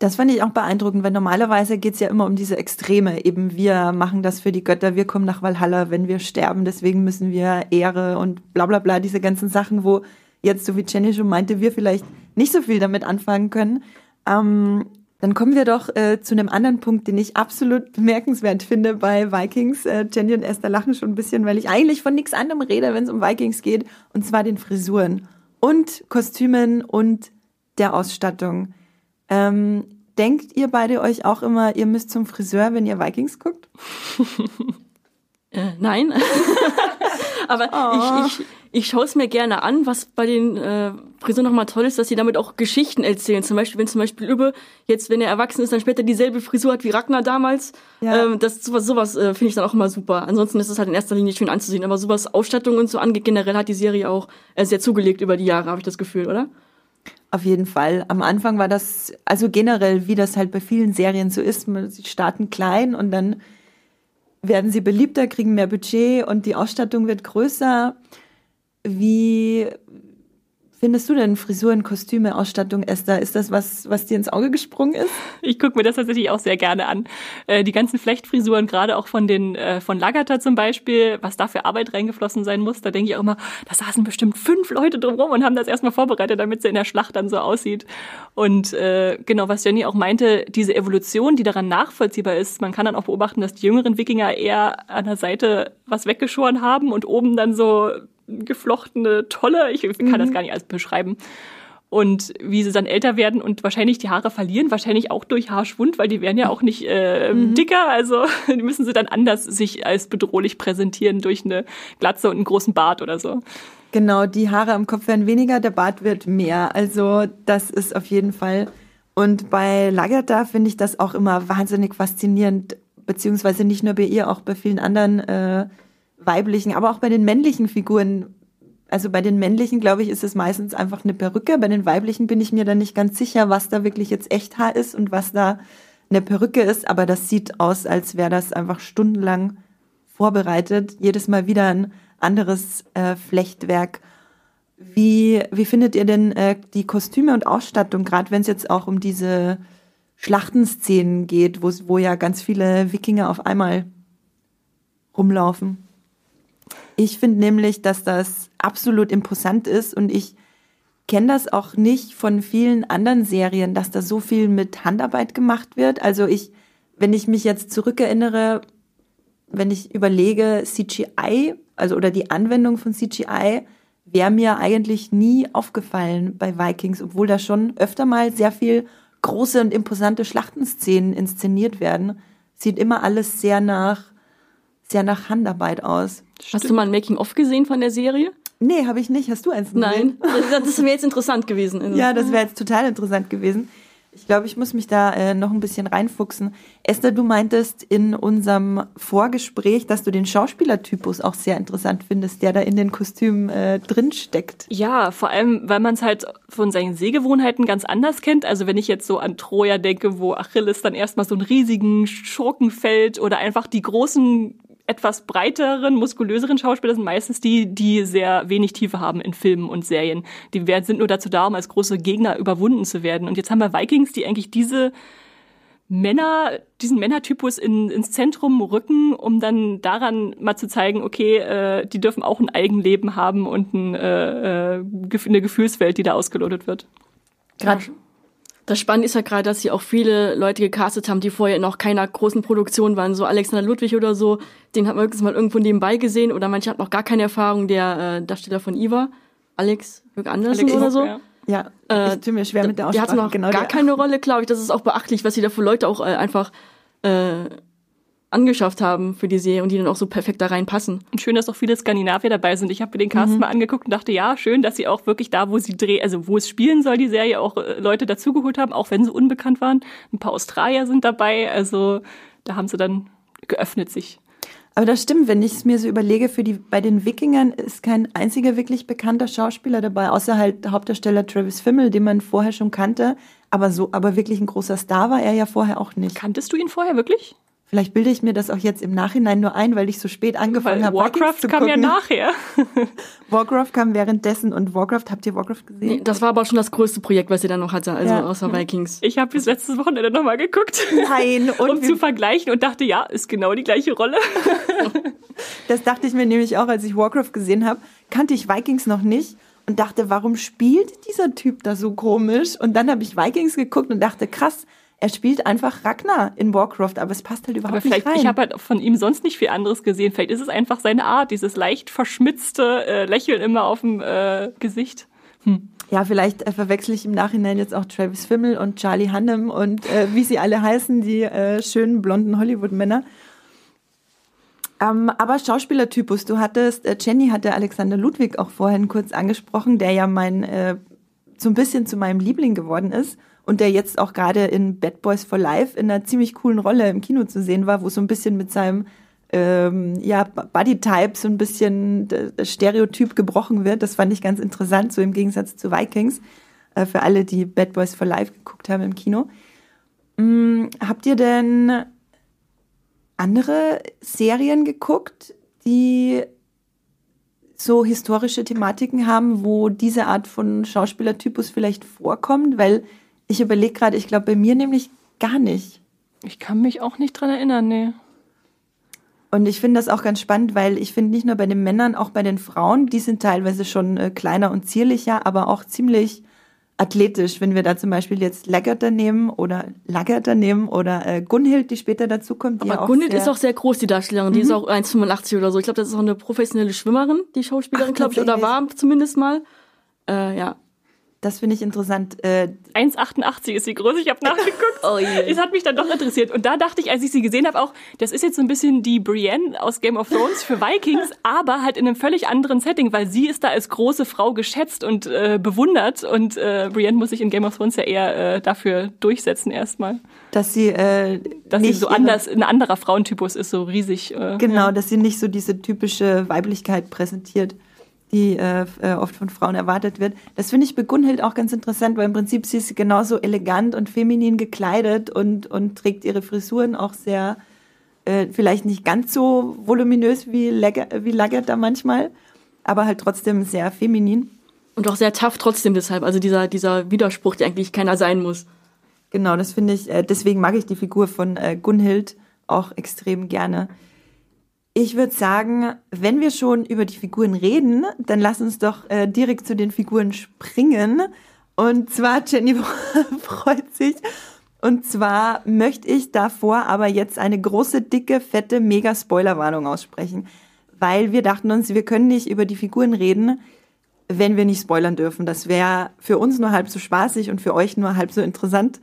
Das fand ich auch beeindruckend, weil normalerweise geht's ja immer um diese Extreme. Eben wir machen das für die Götter, wir kommen nach Valhalla, wenn wir sterben, deswegen müssen wir Ehre und bla bla bla, diese ganzen Sachen, wo jetzt, so wie Jenny schon meinte, wir vielleicht nicht so viel damit anfangen können. Ähm, dann kommen wir doch äh, zu einem anderen Punkt, den ich absolut bemerkenswert finde bei Vikings. Äh, Jenny und Esther lachen schon ein bisschen, weil ich eigentlich von nichts anderem rede, wenn es um Vikings geht, und zwar den Frisuren und Kostümen und der Ausstattung. Ähm, denkt ihr beide euch auch immer, ihr müsst zum Friseur, wenn ihr Vikings guckt? äh, nein. Aber oh. ich, ich, ich schaue es mir gerne an, was bei den äh, Frisuren nochmal toll ist, dass sie damit auch Geschichten erzählen. Zum Beispiel, wenn zum Beispiel Übe jetzt, wenn er erwachsen ist, dann später dieselbe Frisur hat wie Ragnar damals. Ja. Ähm, das sowas, sowas äh, finde ich dann auch immer super. Ansonsten ist es halt in erster Linie schön anzusehen. Aber sowas Ausstattung und so angeht, generell hat die Serie auch äh, sehr zugelegt über die Jahre, habe ich das Gefühl, oder? Auf jeden Fall. Am Anfang war das, also generell, wie das halt bei vielen Serien so ist, sie starten klein und dann werden sie beliebter, kriegen mehr Budget und die Ausstattung wird größer. Wie findest du denn Frisuren, Kostüme, Ausstattung, Esther? Ist das was, was dir ins Auge gesprungen ist? Ich gucke mir das tatsächlich auch sehr gerne an. Äh, die ganzen Flechtfrisuren, gerade auch von den äh, von Lagata zum Beispiel, was da für Arbeit reingeflossen sein muss, da denke ich auch immer, da saßen bestimmt fünf Leute drumherum und haben das erstmal vorbereitet, damit sie in der Schlacht dann so aussieht. Und äh, genau, was Jenny auch meinte, diese Evolution, die daran nachvollziehbar ist, man kann dann auch beobachten, dass die jüngeren Wikinger eher an der Seite was weggeschoren haben und oben dann so geflochtene Tolle. Ich kann mhm. das gar nicht alles beschreiben. Und wie sie dann älter werden und wahrscheinlich die Haare verlieren, wahrscheinlich auch durch Haarschwund, weil die werden ja auch nicht äh, mhm. dicker. Also die müssen sie dann anders sich als bedrohlich präsentieren durch eine Glatze und einen großen Bart oder so. Genau, die Haare am Kopf werden weniger, der Bart wird mehr. Also das ist auf jeden Fall. Und bei Lagerda finde ich das auch immer wahnsinnig faszinierend, beziehungsweise nicht nur bei ihr, auch bei vielen anderen äh, weiblichen, aber auch bei den männlichen Figuren. Also bei den männlichen, glaube ich, ist es meistens einfach eine Perücke. Bei den weiblichen bin ich mir dann nicht ganz sicher, was da wirklich jetzt Echthaar ist und was da eine Perücke ist. Aber das sieht aus, als wäre das einfach stundenlang vorbereitet. Jedes Mal wieder ein anderes äh, Flechtwerk. Wie, wie findet ihr denn äh, die Kostüme und Ausstattung, gerade wenn es jetzt auch um diese Schlachtenszenen geht, wo, wo ja ganz viele Wikinger auf einmal rumlaufen? Ich finde nämlich, dass das absolut imposant ist und ich kenne das auch nicht von vielen anderen Serien, dass da so viel mit Handarbeit gemacht wird. Also ich, wenn ich mich jetzt zurückerinnere, wenn ich überlege, CGI, also oder die Anwendung von CGI, wäre mir eigentlich nie aufgefallen bei Vikings, obwohl da schon öfter mal sehr viel große und imposante Schlachtenszenen inszeniert werden. Sieht immer alles sehr nach sehr nach Handarbeit aus. Stimmt. Hast du mal ein Making-of gesehen von der Serie? Nee, habe ich nicht. Hast du eins gesehen? Nein, das wäre jetzt interessant gewesen. ja, das wäre jetzt total interessant gewesen. Ich glaube, ich muss mich da äh, noch ein bisschen reinfuchsen. Esther, du meintest in unserem Vorgespräch, dass du den Schauspielertypus auch sehr interessant findest, der da in den Kostümen äh, drin steckt. Ja, vor allem, weil man es halt von seinen Sehgewohnheiten ganz anders kennt. Also wenn ich jetzt so an Troja denke, wo Achilles dann erstmal so einen riesigen Schurken fällt oder einfach die großen etwas breiteren, muskulöseren Schauspieler sind meistens die, die sehr wenig Tiefe haben in Filmen und Serien. Die sind nur dazu da, um als große Gegner überwunden zu werden. Und jetzt haben wir Vikings, die eigentlich diese Männer, diesen Männertypus in, ins Zentrum rücken, um dann daran mal zu zeigen, okay, äh, die dürfen auch ein Eigenleben haben und ein, äh, äh eine Gefühlswelt, die da ausgelotet wird. Gerade das Spannende ist ja gerade, dass sie auch viele Leute gecastet haben, die vorher noch keiner großen Produktion waren. So Alexander Ludwig oder so, den hat man höchstens mal irgendwo nebenbei gesehen. Oder manche hatten noch gar keine Erfahrung. Der äh, Darsteller von Iva, Alex Andersen Alex oder so. Ja. Ja, äh, ich tue mir schwer mit der Aussprache. Der hat noch genau, gar keine Rolle, glaube ich. Das ist auch beachtlich, was sie da für Leute auch äh, einfach äh, angeschafft haben für die Serie und die dann auch so perfekt da reinpassen. Und schön, dass auch viele Skandinavier dabei sind. Ich habe mir den Cast mhm. mal angeguckt und dachte, ja, schön, dass sie auch wirklich da, wo sie drehen, also wo es spielen soll, die Serie auch äh, Leute dazugeholt haben, auch wenn sie unbekannt waren. Ein paar Australier sind dabei, also da haben sie dann geöffnet sich. Aber das stimmt, wenn ich es mir so überlege, für die, bei den Wikingern ist kein einziger wirklich bekannter Schauspieler dabei, außer halt der Hauptdarsteller Travis Fimmel, den man vorher schon kannte. Aber so, aber wirklich ein großer Star war er ja vorher auch nicht. Kanntest du ihn vorher wirklich? Vielleicht bilde ich mir das auch jetzt im Nachhinein nur ein, weil ich so spät angefangen habe. Warcraft kam ja nachher. Warcraft kam währenddessen und Warcraft, habt ihr Warcraft gesehen? Nee, das war aber schon das größte Projekt, was ihr dann noch hatte, also ja. außer Vikings. Ich habe bis letztes Wochenende nochmal geguckt. Nein. Und um zu vergleichen und dachte, ja, ist genau die gleiche Rolle. das dachte ich mir nämlich auch, als ich Warcraft gesehen habe. Kannte ich Vikings noch nicht und dachte, warum spielt dieser Typ da so komisch? Und dann habe ich Vikings geguckt und dachte, krass, er spielt einfach Ragnar in Warcraft, aber es passt halt überhaupt nicht rein. Ich habe halt von ihm sonst nicht viel anderes gesehen. Vielleicht ist es einfach seine Art, dieses leicht verschmitzte äh, Lächeln immer auf dem äh, Gesicht. Hm. Ja, vielleicht äh, verwechsel ich im Nachhinein jetzt auch Travis Fimmel und Charlie Hunnam und äh, wie sie alle heißen, die äh, schönen blonden Hollywood-Männer. Ähm, aber Schauspielertypus, du hattest, äh, Jenny hatte Alexander Ludwig auch vorhin kurz angesprochen, der ja mein so ein bisschen zu meinem Liebling geworden ist und der jetzt auch gerade in Bad Boys for Life in einer ziemlich coolen Rolle im Kino zu sehen war, wo so ein bisschen mit seinem ähm, ja, Bodytype so ein bisschen das Stereotyp gebrochen wird. Das fand ich ganz interessant, so im Gegensatz zu Vikings, äh, für alle, die Bad Boys for Life geguckt haben im Kino. Hm, habt ihr denn andere Serien geguckt, die so historische Thematiken haben, wo diese Art von Schauspielertypus vielleicht vorkommt? Weil ich überlege gerade, ich glaube bei mir nämlich gar nicht. Ich kann mich auch nicht dran erinnern, nee. Und ich finde das auch ganz spannend, weil ich finde nicht nur bei den Männern, auch bei den Frauen, die sind teilweise schon äh, kleiner und zierlicher, aber auch ziemlich athletisch, wenn wir da zum Beispiel jetzt Lagerter nehmen oder Lagerter nehmen oder äh, Gunhild, die später dazukommt. Aber Gunhild ist auch sehr groß, die Darstellerin. Mhm. Die ist auch 1,85 oder so. Ich glaube, das ist auch eine professionelle Schwimmerin, die Schauspielerin, glaube ich, oder war zumindest mal. Äh, ja. Das finde ich interessant. Äh, 1,88 ist sie groß. Ich habe nachgeguckt. oh yeah. Es hat mich dann doch interessiert. Und da dachte ich, als ich sie gesehen habe, auch, das ist jetzt so ein bisschen die Brienne aus Game of Thrones für Vikings, aber halt in einem völlig anderen Setting, weil sie ist da als große Frau geschätzt und äh, bewundert. Und äh, Brienne muss sich in Game of Thrones ja eher äh, dafür durchsetzen erstmal. Dass sie, äh, dass sie so anders, ein anderer Frauentypus ist, so riesig. Äh, genau, ja. dass sie nicht so diese typische Weiblichkeit präsentiert die äh, äh, oft von Frauen erwartet wird. Das finde ich bei Gunhild auch ganz interessant, weil im Prinzip sie ist genauso elegant und feminin gekleidet und, und trägt ihre Frisuren auch sehr, äh, vielleicht nicht ganz so voluminös wie, Legger, wie Lagertha manchmal, aber halt trotzdem sehr feminin. Und auch sehr tough trotzdem deshalb, also dieser, dieser Widerspruch, der eigentlich keiner sein muss. Genau, das finde ich, äh, deswegen mag ich die Figur von äh, Gunhild auch extrem gerne. Ich würde sagen, wenn wir schon über die Figuren reden, dann lass uns doch äh, direkt zu den Figuren springen. Und zwar, Jenny freut sich. Und zwar möchte ich davor aber jetzt eine große, dicke, fette, mega Spoilerwarnung aussprechen. Weil wir dachten uns, wir können nicht über die Figuren reden, wenn wir nicht spoilern dürfen. Das wäre für uns nur halb so spaßig und für euch nur halb so interessant.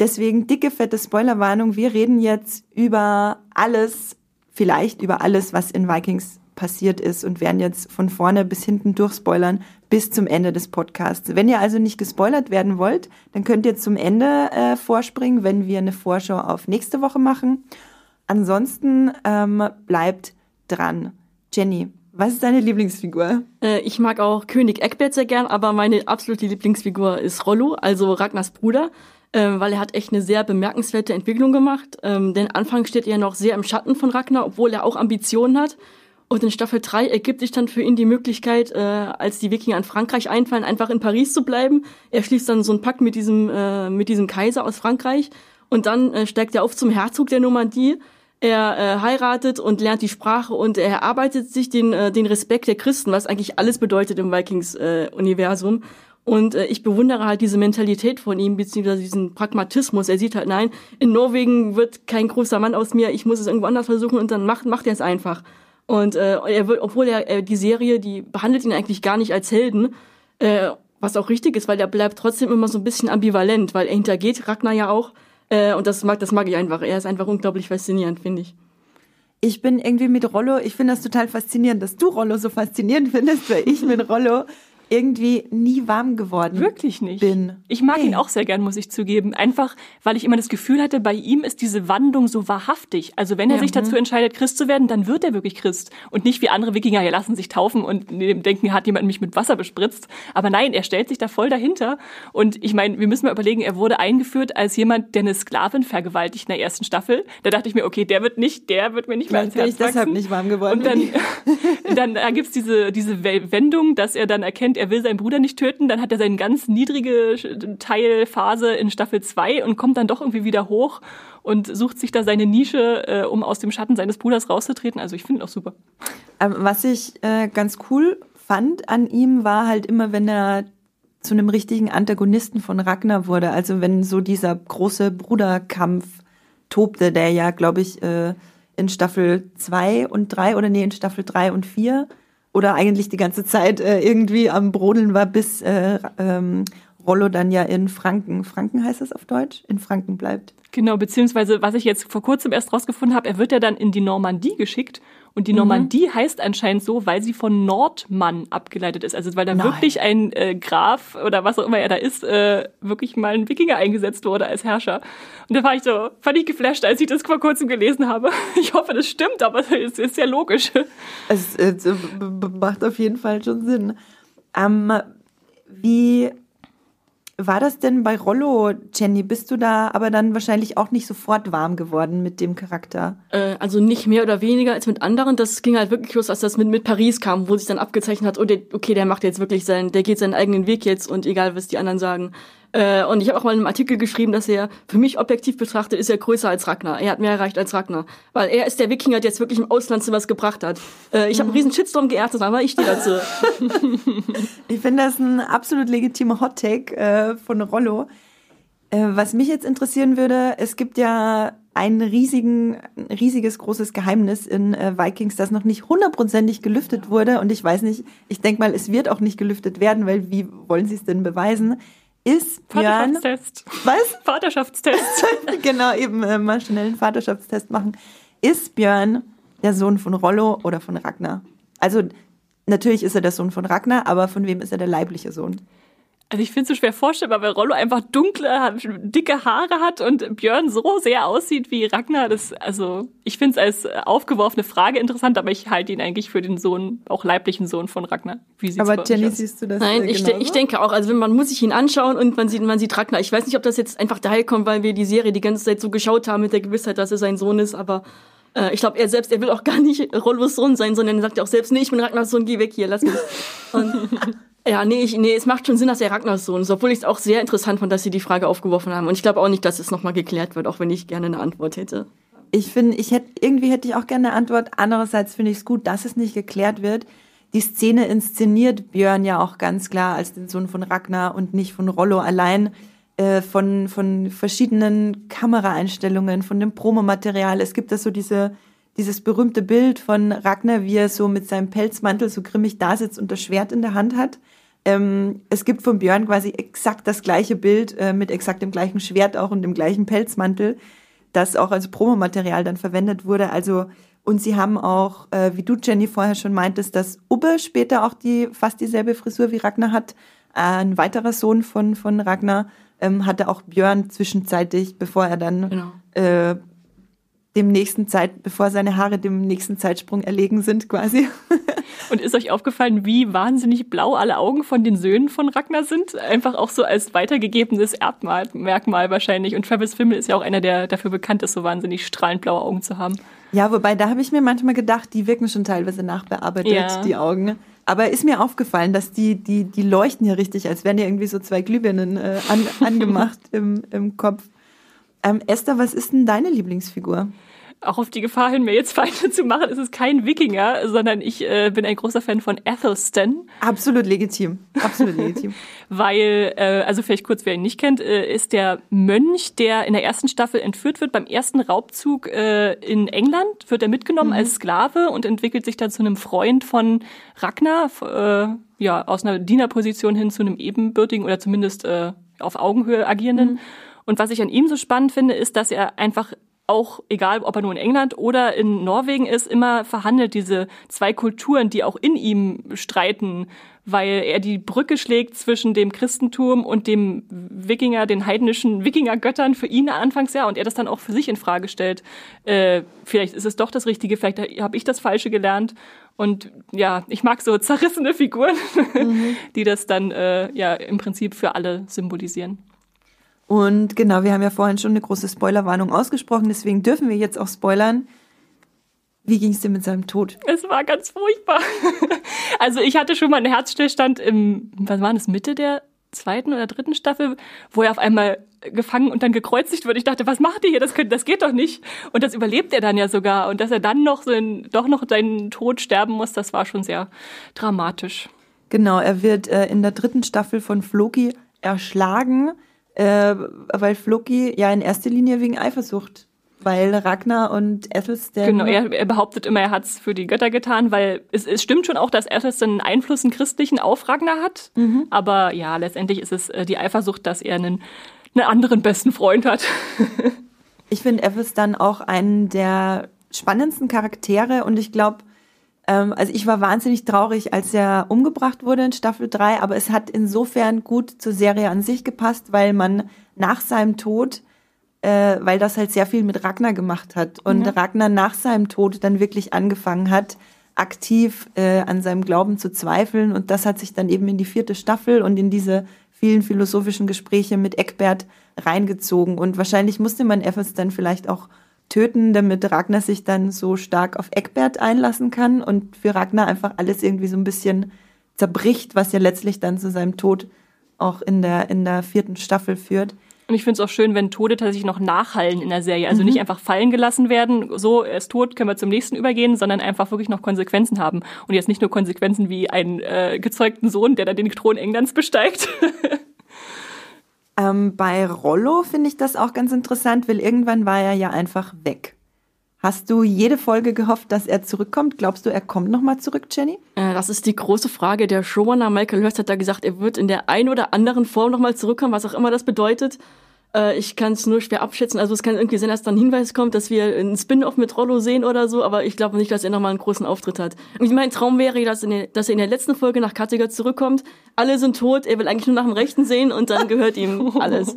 Deswegen dicke, fette Spoilerwarnung. Wir reden jetzt über alles, vielleicht über alles, was in Vikings passiert ist und werden jetzt von vorne bis hinten durchspoilern bis zum Ende des Podcasts. Wenn ihr also nicht gespoilert werden wollt, dann könnt ihr zum Ende äh, vorspringen, wenn wir eine Vorschau auf nächste Woche machen. Ansonsten ähm, bleibt dran. Jenny, was ist deine Lieblingsfigur? Äh, ich mag auch König Eckbert sehr gern, aber meine absolute Lieblingsfigur ist Rollo, also Ragnars Bruder ähm, weil er hat echt eine sehr bemerkenswerte Entwicklung gemacht. Ähm, denn Anfang steht er noch sehr im Schatten von Ragnar, obwohl er auch Ambitionen hat. Und in Staffel 3 ergibt sich dann für ihn die Möglichkeit, äh, als die Wikinger an Frankreich einfallen, einfach in Paris zu bleiben. Er schließt dann so einen Pakt mit diesem, äh, mit diesem Kaiser aus Frankreich. Und dann äh, steigt er auf zum Herzog der Normandie. Er äh, heiratet und lernt die Sprache und er erarbeitet sich den, äh, den Respekt der Christen, was eigentlich alles bedeutet im Vikings-Universum. Äh, und äh, ich bewundere halt diese Mentalität von ihm, beziehungsweise diesen Pragmatismus. Er sieht halt, nein, in Norwegen wird kein großer Mann aus mir, ich muss es irgendwo anders versuchen und dann macht, macht er es einfach. Und äh, er wird, obwohl er äh, die Serie, die behandelt ihn eigentlich gar nicht als Helden, äh, was auch richtig ist, weil er bleibt trotzdem immer so ein bisschen ambivalent, weil er hintergeht Ragnar ja auch. Äh, und das mag, das mag ich einfach. Er ist einfach unglaublich faszinierend, finde ich. Ich bin irgendwie mit Rollo, ich finde das total faszinierend, dass du Rollo so faszinierend findest, weil ich mit Rollo irgendwie nie warm geworden Wirklich nicht. bin. Ich mag hey. ihn auch sehr gern, muss ich zugeben. Einfach, weil ich immer das Gefühl hatte, bei ihm ist diese Wandlung so wahrhaftig. Also wenn er ja, sich dazu mhm. entscheidet, Christ zu werden, dann wird er wirklich Christ. Und nicht wie andere Wikinger, ja, lassen sich taufen und denken, hat jemand mich mit Wasser bespritzt. Aber nein, er stellt sich da voll dahinter. Und ich meine, wir müssen mal überlegen, er wurde eingeführt als jemand, der eine Sklavin vergewaltigt in der ersten Staffel. Da dachte ich mir, okay, der wird nicht, der wird mir nicht mehr ans Herz ich deshalb nicht warm geworden. Und dann, dann da gibt's diese, diese Wendung, dass er dann erkennt, er will seinen Bruder nicht töten, dann hat er seine ganz niedrige Teilphase in Staffel 2 und kommt dann doch irgendwie wieder hoch und sucht sich da seine Nische, äh, um aus dem Schatten seines Bruders rauszutreten. Also ich finde ihn auch super. Ähm, was ich äh, ganz cool fand an ihm, war halt immer, wenn er zu einem richtigen Antagonisten von Ragnar wurde. Also wenn so dieser große Bruderkampf tobte, der ja, glaube ich, äh, in Staffel 2 und 3 oder nee, in Staffel 3 und 4 oder eigentlich die ganze Zeit äh, irgendwie am Brodeln war, bis äh, ähm, Rollo dann ja in Franken, Franken heißt es auf Deutsch, in Franken bleibt. Genau, beziehungsweise was ich jetzt vor kurzem erst rausgefunden habe, er wird ja dann in die Normandie geschickt und die mhm. Normandie heißt anscheinend so, weil sie von Nordmann abgeleitet ist. Also weil da Nein. wirklich ein äh, Graf oder was auch immer er da ist, äh, wirklich mal ein Wikinger eingesetzt wurde als Herrscher. Und da war ich so, fand ich geflasht, als ich das vor kurzem gelesen habe. Ich hoffe, das stimmt, aber es ist ja logisch. Es, es macht auf jeden Fall schon Sinn. Ähm, wie war das denn bei Rollo, Jenny? Bist du da aber dann wahrscheinlich auch nicht sofort warm geworden mit dem Charakter? Äh, also nicht mehr oder weniger als mit anderen. Das ging halt wirklich los, als das mit, mit Paris kam, wo sich dann abgezeichnet hat, oh, der, okay, der macht jetzt wirklich seinen, der geht seinen eigenen Weg jetzt und egal, was die anderen sagen. Äh, und ich habe auch mal in einem Artikel geschrieben, dass er, für mich objektiv betrachtet, ist er größer als Ragnar. Er hat mehr erreicht als Ragnar. Weil er ist der Wikinger, der jetzt wirklich im Ausland so was gebracht hat. Äh, ich habe einen riesen Shitstorm geerntet, aber ich stehe dazu. ich finde das ein absolut legitimer Hot-Take äh, von Rollo. Äh, was mich jetzt interessieren würde, es gibt ja ein riesigen, riesiges, großes Geheimnis in äh, Vikings, das noch nicht hundertprozentig gelüftet wurde. Und ich weiß nicht, ich denke mal, es wird auch nicht gelüftet werden, weil wie wollen sie es denn beweisen? Ist Björn. Vaterschaftstest. Was? Vaterschaftstest. genau, eben äh, mal schnell einen Vaterschaftstest machen. Ist Björn der Sohn von Rollo oder von Ragnar? Also natürlich ist er der Sohn von Ragnar, aber von wem ist er der leibliche Sohn? Also ich finde es so schwer vorstellbar, weil Rollo einfach dunkle, dicke Haare hat und Björn so sehr aussieht wie Ragnar. Das, also ich finde es als aufgeworfene Frage interessant, aber ich halte ihn eigentlich für den Sohn, auch leiblichen Sohn von Ragnar. Wie sieht's aber Jenny, siehst du das? Nein, ich, de ich denke auch. Also man muss sich ihn anschauen und man sieht, man sieht Ragnar. Ich weiß nicht, ob das jetzt einfach daher kommt, weil wir die Serie die ganze Zeit so geschaut haben mit der Gewissheit, dass er sein Sohn ist, aber äh, ich glaube, er selbst, er will auch gar nicht Rollos Sohn sein, sondern er sagt ja auch selbst, nee, ich bin Ragnars Sohn, geh weg hier, lass mich. Und ja, nee, ich, nee, es macht schon Sinn, dass er Ragnars Sohn ist, obwohl ich es auch sehr interessant fand, dass sie die Frage aufgeworfen haben. Und ich glaube auch nicht, dass es nochmal geklärt wird, auch wenn ich gerne eine Antwort hätte. Ich finde, ich hätte, irgendwie hätte ich auch gerne eine Antwort. Andererseits finde ich es gut, dass es nicht geklärt wird. Die Szene inszeniert Björn ja auch ganz klar als den Sohn von Ragnar und nicht von Rollo allein. Äh, von, von verschiedenen Kameraeinstellungen, von dem Promomaterial. Es gibt da so diese, dieses berühmte Bild von Ragnar, wie er so mit seinem Pelzmantel so grimmig da sitzt und das Schwert in der Hand hat. Ähm, es gibt von Björn quasi exakt das gleiche Bild äh, mit exakt dem gleichen Schwert auch und dem gleichen Pelzmantel, das auch als Promomaterial dann verwendet wurde. Also und sie haben auch, äh, wie du Jenny vorher schon meintest, dass Ubbe später auch die fast dieselbe Frisur wie Ragnar hat. Äh, ein weiterer Sohn von von Ragnar ähm, hatte auch Björn zwischenzeitlich, bevor er dann genau. Dem nächsten Zeit, bevor seine Haare dem nächsten Zeitsprung erlegen sind, quasi. Und ist euch aufgefallen, wie wahnsinnig blau alle Augen von den Söhnen von Ragnar sind? Einfach auch so als weitergegebenes Erbmerkmal wahrscheinlich. Und Travis Fimmel ist ja auch einer, der dafür bekannt ist, so wahnsinnig strahlend blaue Augen zu haben. Ja, wobei da habe ich mir manchmal gedacht, die wirken schon teilweise nachbearbeitet, ja. die Augen. Aber ist mir aufgefallen, dass die, die, die leuchten hier richtig, als wären ja irgendwie so zwei Glühbirnen äh, an, angemacht im, im Kopf. Ähm, Esther, was ist denn deine Lieblingsfigur? Auch auf die Gefahr hin, mir jetzt Feinde zu machen, ist es kein Wikinger, sondern ich äh, bin ein großer Fan von Athelstan. Absolut legitim. Absolut legitim. Weil, äh, also vielleicht kurz, wer ihn nicht kennt, äh, ist der Mönch, der in der ersten Staffel entführt wird. Beim ersten Raubzug äh, in England wird er mitgenommen mhm. als Sklave und entwickelt sich dann zu einem Freund von Ragnar, äh, ja, aus einer Dienerposition hin zu einem ebenbürtigen oder zumindest äh, auf Augenhöhe agierenden. Mhm. Und was ich an ihm so spannend finde, ist, dass er einfach auch, egal ob er nur in England oder in Norwegen ist, immer verhandelt diese zwei Kulturen, die auch in ihm streiten, weil er die Brücke schlägt zwischen dem Christentum und dem Wikinger, den heidnischen Wikingergöttern für ihn anfangs ja und er das dann auch für sich in Frage stellt. Äh, vielleicht ist es doch das Richtige, vielleicht habe ich das Falsche gelernt. Und ja, ich mag so zerrissene Figuren, mhm. die das dann äh, ja im Prinzip für alle symbolisieren. Und genau, wir haben ja vorhin schon eine große Spoilerwarnung ausgesprochen, deswegen dürfen wir jetzt auch spoilern. Wie ging es dir mit seinem Tod? Es war ganz furchtbar. Also ich hatte schon mal einen Herzstillstand im, was war das, Mitte der zweiten oder dritten Staffel, wo er auf einmal gefangen und dann gekreuzigt wird. Ich dachte, was macht ihr hier? Das, könnt, das geht doch nicht. Und das überlebt er dann ja sogar. Und dass er dann noch so in, doch noch seinen Tod sterben muss, das war schon sehr dramatisch. Genau, er wird äh, in der dritten Staffel von Floki erschlagen äh, weil Floki ja in erster Linie wegen Eifersucht weil Ragnar und Ethelstan. Genau, er, er behauptet immer, er hat es für die Götter getan, weil es, es stimmt schon auch, dass Ethelstan einen Einfluss, einen christlichen auf Ragnar hat. Mhm. Aber ja, letztendlich ist es äh, die Eifersucht, dass er einen, einen anderen besten Freund hat. ich finde Ethelstan auch einen der spannendsten Charaktere und ich glaube, ähm, also ich war wahnsinnig traurig, als er umgebracht wurde in Staffel 3, aber es hat insofern gut zur Serie an sich gepasst, weil man nach seinem Tod, äh, weil das halt sehr viel mit Ragnar gemacht hat und ja. Ragnar nach seinem Tod dann wirklich angefangen hat, aktiv äh, an seinem Glauben zu zweifeln und das hat sich dann eben in die vierte Staffel und in diese vielen philosophischen Gespräche mit Eckbert reingezogen. Und wahrscheinlich musste man Effes dann vielleicht auch töten, damit Ragnar sich dann so stark auf Eckbert einlassen kann und für Ragnar einfach alles irgendwie so ein bisschen zerbricht, was ja letztlich dann zu seinem Tod auch in der, in der vierten Staffel führt. Und ich finde es auch schön, wenn Tode tatsächlich noch nachhallen in der Serie. Also mhm. nicht einfach fallen gelassen werden, so, er ist tot, können wir zum nächsten übergehen, sondern einfach wirklich noch Konsequenzen haben. Und jetzt nicht nur Konsequenzen wie einen äh, gezeugten Sohn, der dann den Thron Englands besteigt. ähm, bei Rollo finde ich das auch ganz interessant, weil irgendwann war er ja einfach weg. Hast du jede Folge gehofft, dass er zurückkommt? Glaubst du, er kommt nochmal zurück, Jenny? Äh, das ist die große Frage. Der Showrunner Michael Hurst hat da gesagt, er wird in der einen oder anderen Form nochmal zurückkommen, was auch immer das bedeutet. Äh, ich kann es nur schwer abschätzen. Also es kann irgendwie sein, dass dann ein Hinweis kommt, dass wir einen Spin-off mit Rollo sehen oder so, aber ich glaube nicht, dass er nochmal einen großen Auftritt hat. Und mein Traum wäre, dass, der, dass, er in der letzten Folge nach Kattegat zurückkommt. Alle sind tot, er will eigentlich nur nach dem Rechten sehen und dann gehört ihm alles.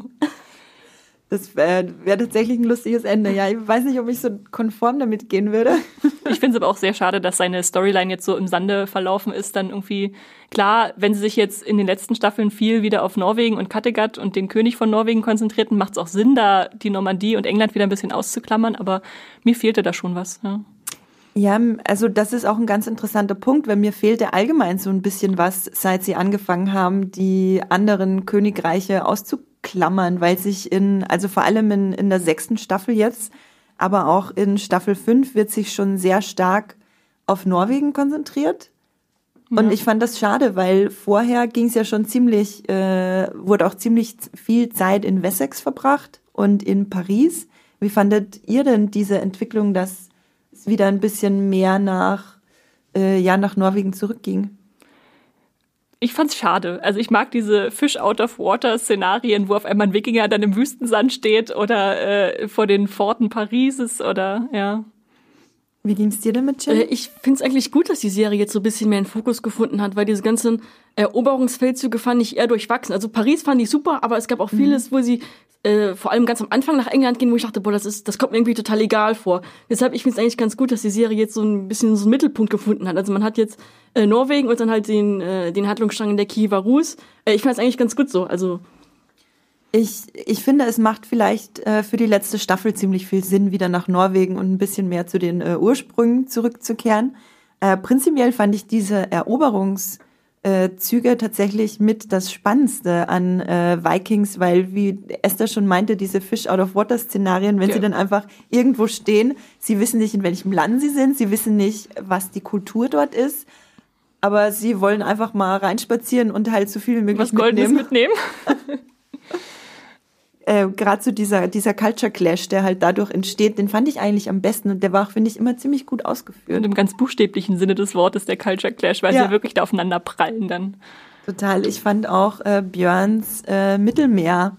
Das wäre wär tatsächlich ein lustiges Ende. Ja, ich weiß nicht, ob ich so konform damit gehen würde. Ich finde es aber auch sehr schade, dass seine Storyline jetzt so im Sande verlaufen ist. Dann irgendwie, klar, wenn sie sich jetzt in den letzten Staffeln viel wieder auf Norwegen und Kattegat und den König von Norwegen konzentrierten, macht es auch Sinn, da die Normandie und England wieder ein bisschen auszuklammern. Aber mir fehlte da schon was. Ja. Ja, also das ist auch ein ganz interessanter Punkt, weil mir fehlte allgemein so ein bisschen was, seit sie angefangen haben, die anderen Königreiche auszuklammern klammern, weil sich in, also vor allem in, in der sechsten Staffel jetzt, aber auch in Staffel 5 wird sich schon sehr stark auf Norwegen konzentriert. Ja. Und ich fand das schade, weil vorher ging es ja schon ziemlich, äh, wurde auch ziemlich viel Zeit in Wessex verbracht und in Paris. Wie fandet ihr denn diese Entwicklung, dass es wieder ein bisschen mehr nach, äh, ja, nach Norwegen zurückging? Ich fand's schade. Also ich mag diese Fish out of water Szenarien, wo auf einmal ein Wikinger dann im Wüstensand steht oder äh, vor den Forten Parises oder ja. Wie ging's dir damit, Jill? Äh, ich find's eigentlich gut, dass die Serie jetzt so ein bisschen mehr in Fokus gefunden hat, weil diese ganzen Eroberungsfeldzüge fand ich eher durchwachsen. Also Paris fand ich super, aber es gab auch mhm. vieles, wo sie äh, vor allem ganz am Anfang nach England gehen, wo ich dachte, boah, das ist, das kommt mir irgendwie total egal vor. Deshalb, ich finde es eigentlich ganz gut, dass die Serie jetzt so ein bisschen so einen Mittelpunkt gefunden hat. Also man hat jetzt äh, Norwegen und dann halt den, äh, den Handlungsstrang der Kiewer Rus. Äh, ich finde es eigentlich ganz gut so. Also ich, ich finde, es macht vielleicht äh, für die letzte Staffel ziemlich viel Sinn, wieder nach Norwegen und ein bisschen mehr zu den äh, Ursprüngen zurückzukehren. Äh, prinzipiell fand ich diese Eroberungs- äh, tatsächlich mit das Spannendste an äh, Vikings, weil wie Esther schon meinte, diese Fish out of Water Szenarien, wenn ja. sie dann einfach irgendwo stehen, sie wissen nicht, in welchem Land sie sind, sie wissen nicht, was die Kultur dort ist, aber sie wollen einfach mal reinspazieren und halt so viel wie möglich was Goldenes mitnehmen. äh, gerade so dieser, dieser Culture Clash, der halt dadurch entsteht, den fand ich eigentlich am besten und der war, finde ich, immer ziemlich gut ausgeführt. Und im ganz buchstäblichen Sinne des Wortes der Culture Clash, weil ja. sie wirklich da aufeinander prallen dann. Total. Ich fand auch äh, Björns äh, Mittelmeer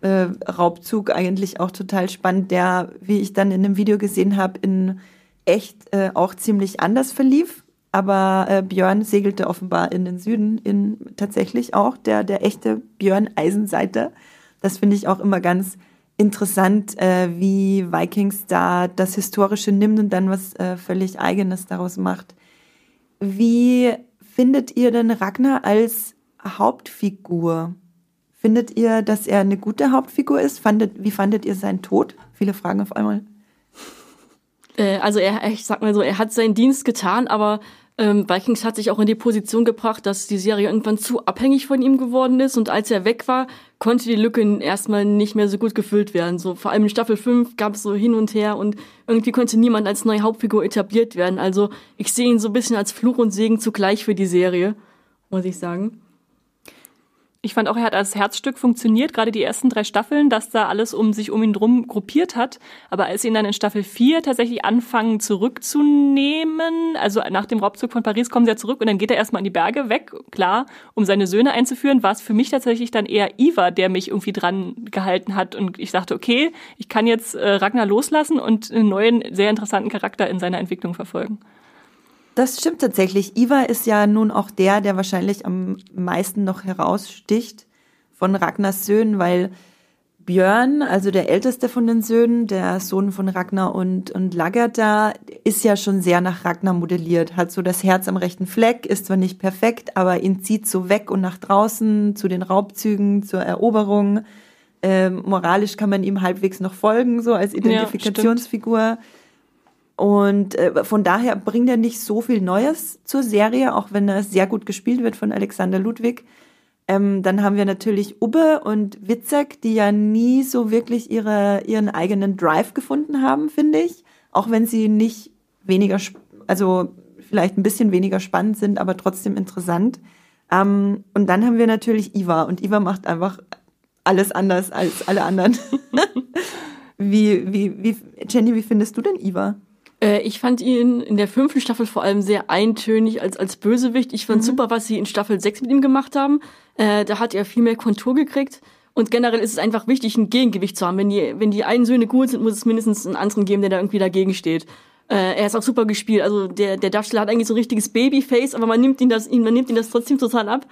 äh, Raubzug eigentlich auch total spannend, der, wie ich dann in einem Video gesehen habe, in echt äh, auch ziemlich anders verlief. Aber äh, Björn segelte offenbar in den Süden, in tatsächlich auch der, der echte Björn Eisenseiter. Das finde ich auch immer ganz interessant, äh, wie Vikings da das Historische nimmt und dann was äh, völlig Eigenes daraus macht. Wie findet ihr denn Ragnar als Hauptfigur? Findet ihr, dass er eine gute Hauptfigur ist? Fandet, wie fandet ihr seinen Tod? Viele Fragen auf einmal. Äh, also er, ich sag mal so, er hat seinen Dienst getan, aber ähm, Vikings hat sich auch in die Position gebracht, dass die Serie irgendwann zu abhängig von ihm geworden ist und als er weg war, konnte die Lücke erstmal nicht mehr so gut gefüllt werden. So vor allem in Staffel 5 gab es so hin und her und irgendwie konnte niemand als neue Hauptfigur etabliert werden. Also ich sehe ihn so ein bisschen als Fluch und Segen zugleich für die Serie, muss ich sagen. Ich fand auch, er hat als Herzstück funktioniert, gerade die ersten drei Staffeln, dass da alles um sich um ihn drum gruppiert hat. Aber als sie ihn dann in Staffel 4 tatsächlich anfangen zurückzunehmen, also nach dem Raubzug von Paris kommen sie ja zurück und dann geht er erstmal in die Berge weg, klar, um seine Söhne einzuführen, war es für mich tatsächlich dann eher Iva, der mich irgendwie dran gehalten hat. Und ich dachte, okay, ich kann jetzt äh, Ragnar loslassen und einen neuen, sehr interessanten Charakter in seiner Entwicklung verfolgen. Das stimmt tatsächlich. Iva ist ja nun auch der, der wahrscheinlich am meisten noch heraussticht von Ragnars Söhnen, weil Björn, also der älteste von den Söhnen, der Sohn von Ragnar und, und Lagerda, ist ja schon sehr nach Ragnar modelliert, hat so das Herz am rechten Fleck, ist zwar nicht perfekt, aber ihn zieht so weg und nach draußen zu den Raubzügen, zur Eroberung. Ähm, moralisch kann man ihm halbwegs noch folgen, so als Identifikationsfigur. Ja, und äh, von daher bringt er nicht so viel Neues zur Serie, auch wenn er sehr gut gespielt wird von Alexander Ludwig. Ähm, dann haben wir natürlich Ubbe und Witzek, die ja nie so wirklich ihre, ihren eigenen Drive gefunden haben, finde ich. Auch wenn sie nicht weniger, also vielleicht ein bisschen weniger spannend sind, aber trotzdem interessant. Ähm, und dann haben wir natürlich Iva und Iva macht einfach alles anders als alle anderen. wie, wie, wie, Jenny, wie findest du denn Iva? Äh, ich fand ihn in der fünften Staffel vor allem sehr eintönig als, als Bösewicht. Ich fand mhm. super, was sie in Staffel 6 mit ihm gemacht haben. Äh, da hat er viel mehr Kontur gekriegt. Und generell ist es einfach wichtig, ein Gegengewicht zu haben. Wenn die, wenn die einen Söhne gut sind, muss es mindestens einen anderen geben, der da irgendwie dagegen steht. Äh, er ist auch super gespielt. Also der, der Darsteller hat eigentlich so ein richtiges Babyface, aber man nimmt ihn das, man nimmt ihn das trotzdem total ab.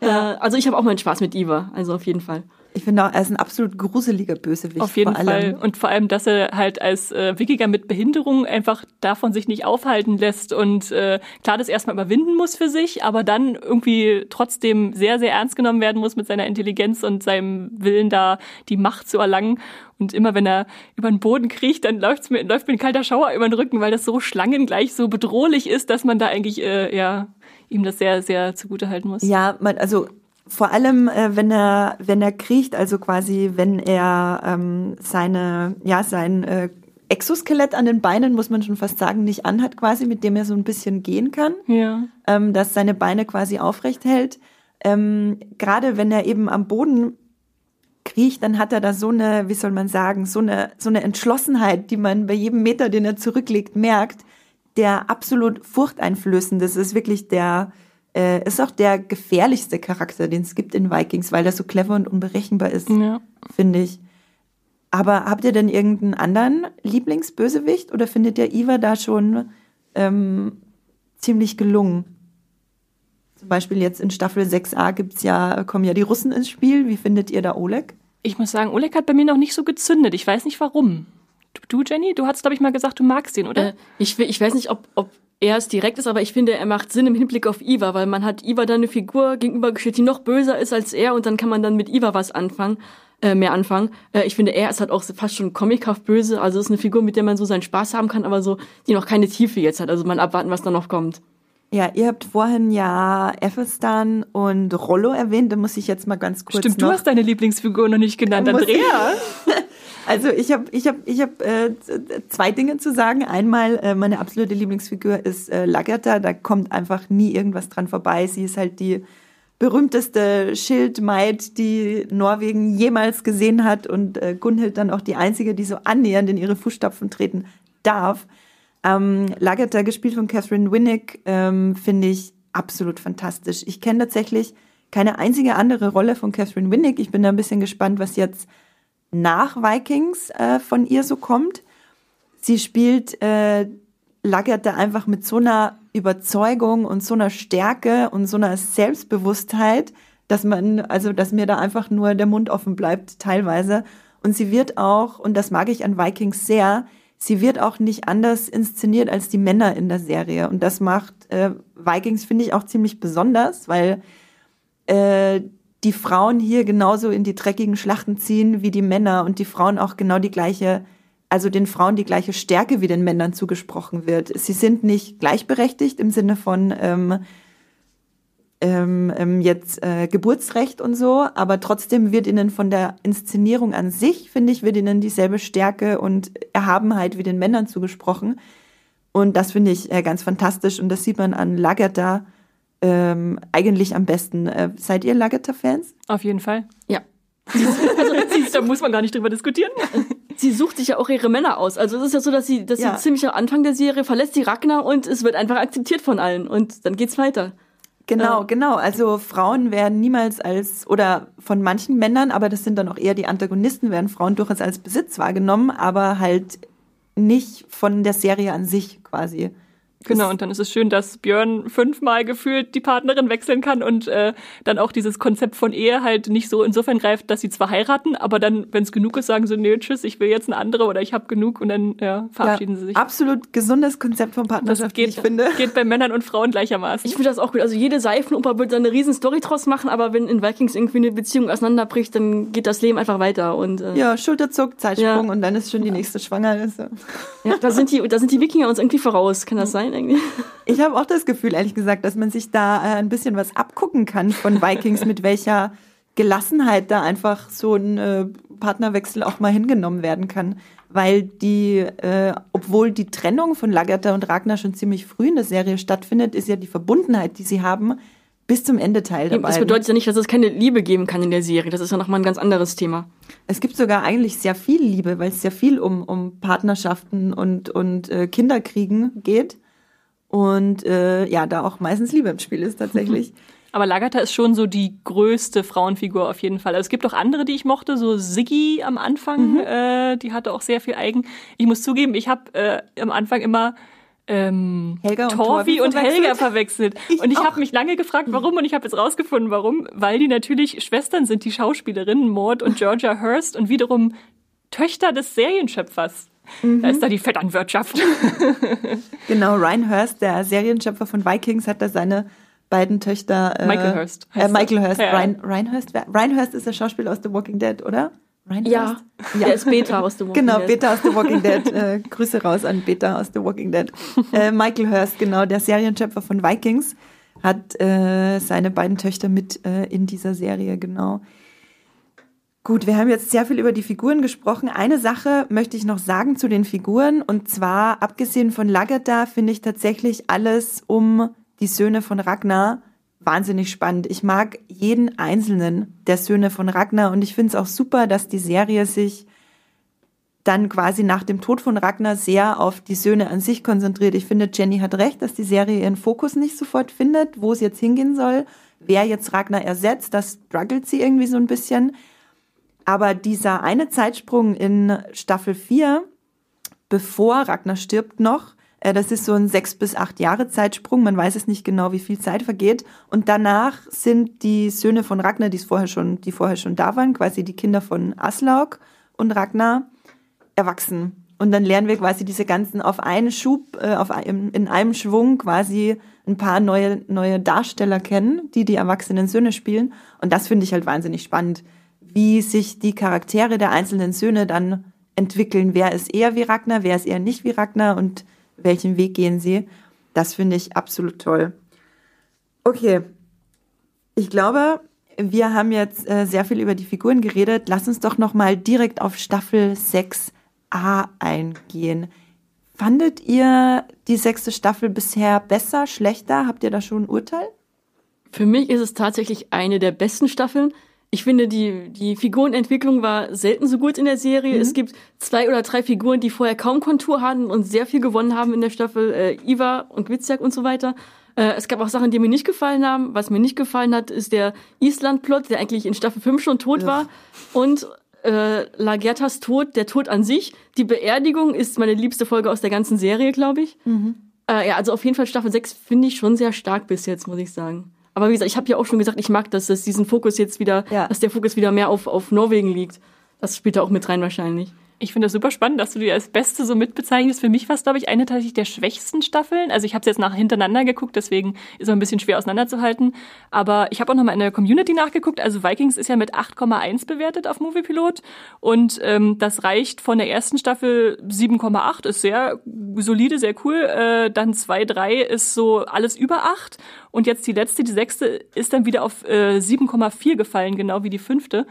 Ja. Äh, also ich habe auch meinen Spaß mit Eva, also auf jeden Fall. Ich finde auch, er ist ein absolut gruseliger Bösewicht. Auf jeden Fall. Und vor allem, dass er halt als äh, Wikinger mit Behinderung einfach davon sich nicht aufhalten lässt und äh, klar das erstmal überwinden muss für sich, aber dann irgendwie trotzdem sehr, sehr ernst genommen werden muss mit seiner Intelligenz und seinem Willen da die Macht zu erlangen. Und immer wenn er über den Boden kriecht, dann läuft's mir, läuft mir ein kalter Schauer über den Rücken, weil das so schlangengleich so bedrohlich ist, dass man da eigentlich äh, ja ihm das sehr, sehr zugute halten muss. Ja, man, also vor allem, äh, wenn er, wenn er kriecht, also quasi, wenn er ähm, seine, ja, sein äh, Exoskelett an den Beinen, muss man schon fast sagen, nicht anhat, quasi, mit dem er so ein bisschen gehen kann. Ja. Ähm, dass seine Beine quasi aufrecht hält. Ähm, Gerade wenn er eben am Boden kriecht, dann hat er da so eine, wie soll man sagen, so eine, so eine Entschlossenheit, die man bei jedem Meter, den er zurücklegt, merkt, der absolut furchteinflößend ist. Das ist wirklich der, äh, ist auch der gefährlichste Charakter, den es gibt in Vikings, weil er so clever und unberechenbar ist, ja. finde ich. Aber habt ihr denn irgendeinen anderen Lieblingsbösewicht oder findet ihr Iva da schon ähm, ziemlich gelungen? Zum Beispiel jetzt in Staffel 6a gibt's ja, kommen ja die Russen ins Spiel. Wie findet ihr da Oleg? Ich muss sagen, Oleg hat bei mir noch nicht so gezündet. Ich weiß nicht warum. Du, Jenny, du hast, glaube ich, mal gesagt, du magst ihn, oder? Äh, ich, ich weiß nicht, ob, ob er es direkt ist, aber ich finde, er macht Sinn im Hinblick auf Iva, weil man hat Iva dann eine Figur gegenübergestellt, die noch böser ist als er und dann kann man dann mit Iva was anfangen, äh, mehr anfangen. Äh, ich finde, er ist halt auch fast schon comichaft böse, also ist eine Figur, mit der man so seinen Spaß haben kann, aber so, die noch keine Tiefe jetzt hat, also man abwarten, was da noch kommt. Ja, ihr habt vorhin ja Ethelstan und Rollo erwähnt, da muss ich jetzt mal ganz kurz Stimmt, noch du hast deine Lieblingsfigur noch nicht genannt, Andrea. Also ich habe ich hab, ich hab, äh, zwei Dinge zu sagen. Einmal, äh, meine absolute Lieblingsfigur ist äh, Lagerta. Da kommt einfach nie irgendwas dran vorbei. Sie ist halt die berühmteste Schildmaid, die Norwegen jemals gesehen hat und äh, Gunhild dann auch die einzige, die so annähernd in ihre Fußstapfen treten darf. Ähm, Lagerta, gespielt von Catherine Winnick, ähm, finde ich absolut fantastisch. Ich kenne tatsächlich keine einzige andere Rolle von Catherine Winnick. Ich bin da ein bisschen gespannt, was jetzt nach Vikings äh, von ihr so kommt. Sie spielt äh, Lagerta einfach mit so einer Überzeugung und so einer Stärke und so einer Selbstbewusstheit, dass man, also dass mir da einfach nur der Mund offen bleibt, teilweise. Und sie wird auch, und das mag ich an Vikings sehr, sie wird auch nicht anders inszeniert als die Männer in der Serie. Und das macht äh, Vikings, finde ich, auch ziemlich besonders, weil äh, die Frauen hier genauso in die dreckigen Schlachten ziehen wie die Männer und die Frauen auch genau die gleiche, also den Frauen die gleiche Stärke wie den Männern zugesprochen wird. Sie sind nicht gleichberechtigt im Sinne von ähm, ähm, ähm, jetzt äh, Geburtsrecht und so, aber trotzdem wird ihnen von der Inszenierung an sich, finde ich, wird ihnen dieselbe Stärke und Erhabenheit wie den Männern zugesprochen. Und das finde ich äh, ganz fantastisch und das sieht man an Lagerda ähm, eigentlich am besten. Äh, seid ihr Lagerter-Fans? Auf jeden Fall. Ja. also, da muss man gar nicht drüber diskutieren. Sie sucht sich ja auch ihre Männer aus. Also es ist ja so, dass sie, dass ja. sie ziemlich am Anfang der Serie verlässt die Ragnar und es wird einfach akzeptiert von allen und dann geht's weiter. Genau, äh. genau. Also Frauen werden niemals als, oder von manchen Männern, aber das sind dann auch eher die Antagonisten, werden Frauen durchaus als Besitz wahrgenommen, aber halt nicht von der Serie an sich quasi. Genau, und dann ist es schön, dass Björn fünfmal gefühlt die Partnerin wechseln kann und äh, dann auch dieses Konzept von Ehe halt nicht so insofern greift, dass sie zwar heiraten, aber dann, wenn es genug ist, sagen sie, nee, tschüss, ich will jetzt eine andere oder ich habe genug und dann ja, verabschieden ja, sie sich. Absolut gesundes Konzept von Partnerschaft, das geht, ich finde. Geht bei Männern und Frauen gleichermaßen. Ich finde das auch gut. Also jede Seifenoper wird da eine riesen Story draus machen, aber wenn in Vikings irgendwie eine Beziehung auseinanderbricht, dann geht das Leben einfach weiter. Und, äh, ja, Schulterzuck, Zeitsprung ja. und dann ist schon die nächste schwanger. Also. Ja, da sind, die, da sind die Wikinger uns irgendwie voraus. Kann das sein irgendwie? Ich habe auch das Gefühl, ehrlich gesagt, dass man sich da äh, ein bisschen was abgucken kann von Vikings, mit welcher Gelassenheit da einfach so ein äh, Partnerwechsel auch mal hingenommen werden kann. Weil die, äh, obwohl die Trennung von Lagertha und Ragnar schon ziemlich früh in der Serie stattfindet, ist ja die Verbundenheit, die sie haben, bis zum Ende Teil dabei. Das bedeutet ja nicht, dass es keine Liebe geben kann in der Serie. Das ist ja nochmal ein ganz anderes Thema. Es gibt sogar eigentlich sehr viel Liebe, weil es sehr viel um, um Partnerschaften und, und äh, Kinderkriegen geht. Und äh, ja, da auch meistens Liebe im Spiel ist tatsächlich. Aber Lagertha ist schon so die größte Frauenfigur auf jeden Fall. Also es gibt auch andere, die ich mochte, so Siggi am Anfang, mhm. äh, die hatte auch sehr viel Eigen. Ich muss zugeben, ich habe äh, am Anfang immer ähm, Helga und Torvi und verwechselt. Helga verwechselt. Ich und ich habe mich lange gefragt, warum, und ich habe jetzt rausgefunden, warum. Weil die natürlich Schwestern sind, die Schauspielerinnen Maud und Georgia Hurst und wiederum Töchter des Serienschöpfers. Mhm. Da ist da die Vetternwirtschaft. genau, Ryan Hurst, der Serienschöpfer von Vikings, hat da seine beiden Töchter. Äh, Michael Hurst. Äh, Michael Hurst. Ja. Ryan, Ryan Hurst. Ryan Hurst ist der Schauspieler aus The Walking Dead, oder? Ryan ja, Hurst? ja, der ist Beta aus The Walking genau, Dead. Genau, Beta aus The Walking Dead. Äh, Grüße raus an Beta aus The Walking Dead. Äh, Michael Hurst, genau, der Serienschöpfer von Vikings, hat äh, seine beiden Töchter mit äh, in dieser Serie, genau. Gut, wir haben jetzt sehr viel über die Figuren gesprochen. Eine Sache möchte ich noch sagen zu den Figuren. Und zwar, abgesehen von Lagada, finde ich tatsächlich alles um die Söhne von Ragnar wahnsinnig spannend. Ich mag jeden einzelnen der Söhne von Ragnar und ich finde es auch super, dass die Serie sich dann quasi nach dem Tod von Ragnar sehr auf die Söhne an sich konzentriert. Ich finde, Jenny hat recht, dass die Serie ihren Fokus nicht sofort findet, wo es jetzt hingehen soll. Wer jetzt Ragnar ersetzt, das struggelt sie irgendwie so ein bisschen. Aber dieser eine Zeitsprung in Staffel 4, bevor Ragnar stirbt noch, äh, das ist so ein sechs bis acht Jahre Zeitsprung. Man weiß es nicht genau, wie viel Zeit vergeht. Und danach sind die Söhne von Ragnar, die vorher schon, die vorher schon da waren, quasi die Kinder von Aslaug und Ragnar, erwachsen. Und dann lernen wir quasi diese ganzen auf einen Schub, äh, auf einem, in einem Schwung quasi ein paar neue, neue Darsteller kennen, die die erwachsenen Söhne spielen. Und das finde ich halt wahnsinnig spannend wie sich die Charaktere der einzelnen Söhne dann entwickeln. Wer ist eher wie Ragnar, wer ist eher nicht wie Ragnar und welchen Weg gehen sie. Das finde ich absolut toll. Okay, ich glaube, wir haben jetzt äh, sehr viel über die Figuren geredet. Lass uns doch noch mal direkt auf Staffel 6a eingehen. Fandet ihr die sechste Staffel bisher besser, schlechter? Habt ihr da schon ein Urteil? Für mich ist es tatsächlich eine der besten Staffeln. Ich finde, die, die Figurenentwicklung war selten so gut in der Serie. Mhm. Es gibt zwei oder drei Figuren, die vorher kaum Kontur hatten und sehr viel gewonnen haben in der Staffel. Äh, Iva und Witzjak und so weiter. Äh, es gab auch Sachen, die mir nicht gefallen haben. Was mir nicht gefallen hat, ist der Island-Plot, der eigentlich in Staffel 5 schon tot ja. war. Und äh, Lagertas Tod, der Tod an sich. Die Beerdigung ist meine liebste Folge aus der ganzen Serie, glaube ich. Mhm. Äh, ja, also auf jeden Fall Staffel 6 finde ich schon sehr stark bis jetzt, muss ich sagen. Aber wie gesagt, ich habe ja auch schon gesagt, ich mag, dass das diesen Fokus jetzt wieder, ja. dass der Fokus wieder mehr auf, auf Norwegen liegt. Das spielt da auch mit rein wahrscheinlich. Ich finde das super spannend, dass du die als Beste so mitbezeichnest. Für mich war es, glaube ich, eine tatsächlich der schwächsten Staffeln. Also ich habe es jetzt nach hintereinander geguckt, deswegen ist es ein bisschen schwer auseinanderzuhalten. Aber ich habe auch noch mal in der Community nachgeguckt. Also Vikings ist ja mit 8,1 bewertet auf Moviepilot. Und ähm, das reicht von der ersten Staffel 7,8, ist sehr solide, sehr cool. Äh, dann 2, 3 ist so alles über 8. Und jetzt die letzte, die sechste, ist dann wieder auf äh, 7,4 gefallen, genau wie die fünfte.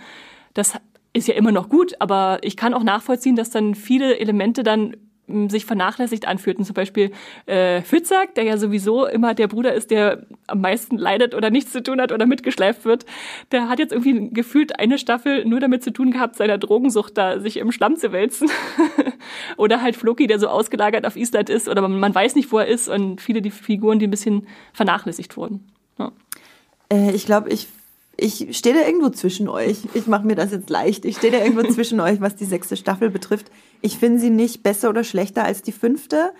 Das ist ja immer noch gut, aber ich kann auch nachvollziehen, dass dann viele Elemente dann hm, sich vernachlässigt anfühlten. Zum Beispiel äh, Fitzak, der ja sowieso immer der Bruder ist, der am meisten leidet oder nichts zu tun hat oder mitgeschleift wird, der hat jetzt irgendwie gefühlt eine Staffel nur damit zu tun gehabt, seiner Drogensucht da sich im Schlamm zu wälzen. oder halt Floki, der so ausgelagert auf Island ist oder man, man, weiß nicht, wo er ist und viele die Figuren, die ein bisschen vernachlässigt wurden. Ja. Äh, ich glaube, ich ich stehe da irgendwo zwischen euch. Ich mache mir das jetzt leicht. Ich stehe da irgendwo zwischen euch, was die sechste Staffel betrifft. Ich finde sie nicht besser oder schlechter als die fünfte.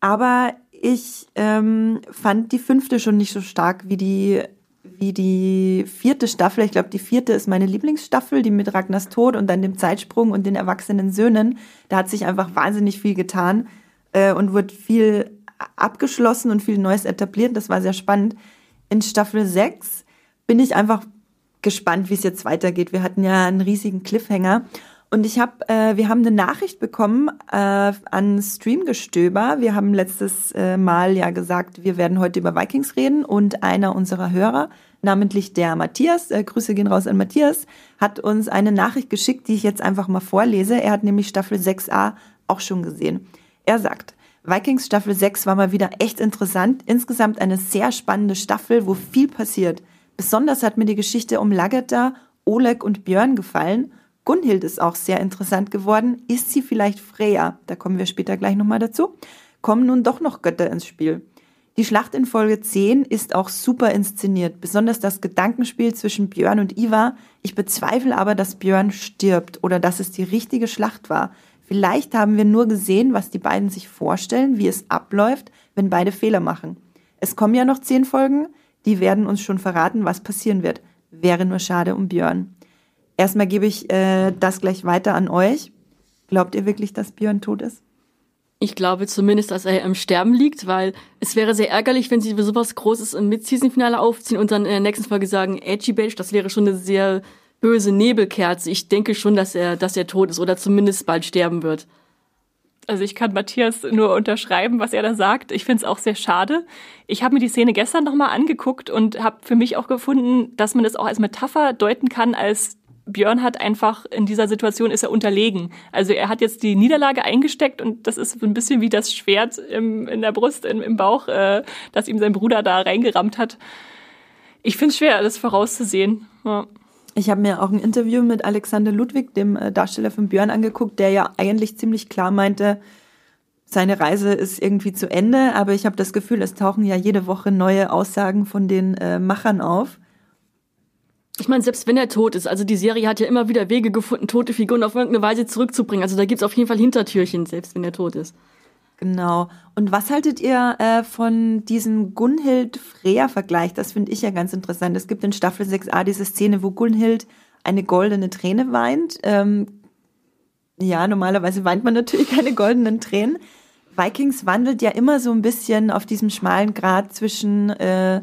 Aber ich ähm, fand die fünfte schon nicht so stark wie die, wie die vierte Staffel. Ich glaube, die vierte ist meine Lieblingsstaffel, die mit Ragnars Tod und dann dem Zeitsprung und den erwachsenen Söhnen. Da hat sich einfach wahnsinnig viel getan äh, und wird viel abgeschlossen und viel Neues etabliert. Das war sehr spannend. In Staffel 6 bin ich einfach gespannt, wie es jetzt weitergeht. Wir hatten ja einen riesigen Cliffhanger. Und ich habe, äh, wir haben eine Nachricht bekommen äh, an Streamgestöber. Wir haben letztes äh, Mal ja gesagt, wir werden heute über Vikings reden und einer unserer Hörer, namentlich der Matthias, äh, Grüße gehen raus an Matthias, hat uns eine Nachricht geschickt, die ich jetzt einfach mal vorlese. Er hat nämlich Staffel 6a auch schon gesehen. Er sagt, Vikings Staffel 6 war mal wieder echt interessant. Insgesamt eine sehr spannende Staffel, wo viel passiert. Besonders hat mir die Geschichte um Lagertha, Oleg und Björn gefallen. Gunhild ist auch sehr interessant geworden. Ist sie vielleicht Freya? Da kommen wir später gleich nochmal dazu. Kommen nun doch noch Götter ins Spiel. Die Schlacht in Folge 10 ist auch super inszeniert, besonders das Gedankenspiel zwischen Björn und Iva. Ich bezweifle aber, dass Björn stirbt oder dass es die richtige Schlacht war. Vielleicht haben wir nur gesehen, was die beiden sich vorstellen, wie es abläuft, wenn beide Fehler machen. Es kommen ja noch zehn Folgen die werden uns schon verraten, was passieren wird. Wäre nur schade um Björn. Erstmal gebe ich äh, das gleich weiter an euch. Glaubt ihr wirklich, dass Björn tot ist? Ich glaube zumindest, dass er im Sterben liegt, weil es wäre sehr ärgerlich, wenn sie sowas Großes im Mid-Season-Finale aufziehen und dann in der nächsten Folge sagen, Edgy Badge, das wäre schon eine sehr böse Nebelkerze. Ich denke schon, dass er, dass er tot ist oder zumindest bald sterben wird. Also ich kann Matthias nur unterschreiben, was er da sagt. Ich finde es auch sehr schade. Ich habe mir die Szene gestern nochmal angeguckt und habe für mich auch gefunden, dass man das auch als Metapher deuten kann, als Björn hat einfach in dieser Situation ist er unterlegen. Also er hat jetzt die Niederlage eingesteckt und das ist ein bisschen wie das Schwert im, in der Brust, im, im Bauch, äh, das ihm sein Bruder da reingerammt hat. Ich finde es schwer, das vorauszusehen. Ja. Ich habe mir auch ein Interview mit Alexander Ludwig, dem äh, Darsteller von Björn, angeguckt, der ja eigentlich ziemlich klar meinte, seine Reise ist irgendwie zu Ende, aber ich habe das Gefühl, es tauchen ja jede Woche neue Aussagen von den äh, Machern auf. Ich meine, selbst wenn er tot ist, also die Serie hat ja immer wieder Wege gefunden, tote Figuren auf irgendeine Weise zurückzubringen. Also da gibt's auf jeden Fall Hintertürchen, selbst wenn er tot ist. Genau. Und was haltet ihr äh, von diesem Gunhild-Freya-Vergleich? Das finde ich ja ganz interessant. Es gibt in Staffel 6a diese Szene, wo Gunhild eine goldene Träne weint. Ähm, ja, normalerweise weint man natürlich keine goldenen Tränen. Vikings wandelt ja immer so ein bisschen auf diesem schmalen Grad zwischen äh,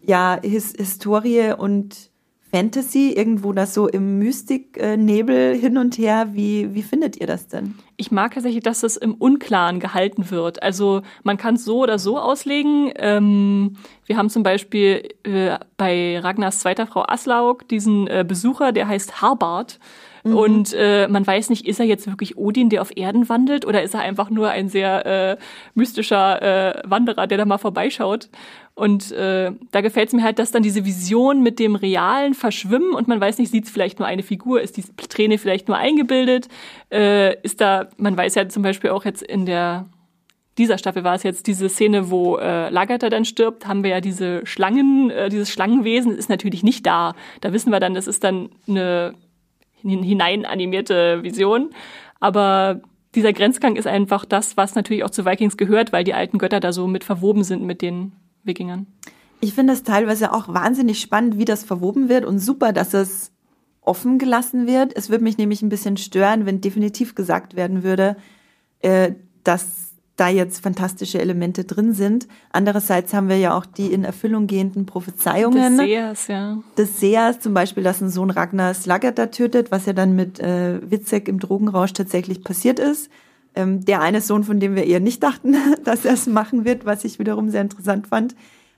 ja, His Historie und Fantasy, irgendwo das so im Mystik-Nebel hin und her. Wie, wie findet ihr das denn? Ich mag tatsächlich, dass es im Unklaren gehalten wird. Also man kann es so oder so auslegen. Ähm, wir haben zum Beispiel äh, bei Ragnars zweiter Frau Aslaug diesen äh, Besucher, der heißt Harbart. Mhm. Und äh, man weiß nicht, ist er jetzt wirklich Odin, der auf Erden wandelt, oder ist er einfach nur ein sehr äh, mystischer äh, Wanderer, der da mal vorbeischaut? Und äh, da gefällt es mir halt, dass dann diese Vision mit dem Realen verschwimmen und man weiß nicht, sieht es vielleicht nur eine Figur, ist die Träne vielleicht nur eingebildet, äh, ist da, man weiß ja zum Beispiel auch jetzt in der dieser Staffel war es jetzt diese Szene, wo äh, Lagertha dann stirbt, haben wir ja diese Schlangen, äh, dieses Schlangenwesen ist natürlich nicht da. Da wissen wir dann, das ist dann eine hineinanimierte Vision. Aber dieser Grenzgang ist einfach das, was natürlich auch zu Vikings gehört, weil die alten Götter da so mit verwoben sind mit den Wikingern. Ich finde es teilweise auch wahnsinnig spannend, wie das verwoben wird und super, dass es offen gelassen wird. Es würde mich nämlich ein bisschen stören, wenn definitiv gesagt werden würde, äh, dass da jetzt fantastische Elemente drin sind. Andererseits haben wir ja auch die in Erfüllung gehenden Prophezeiungen. Des Seers, ja. Des Seers, zum Beispiel, dass ein Sohn Ragnars Lagertha tötet, was ja dann mit äh, Witzek im Drogenrausch tatsächlich passiert ist. Ähm, der eine Sohn, von dem wir eher nicht dachten, dass er es machen wird, was ich wiederum sehr interessant fand.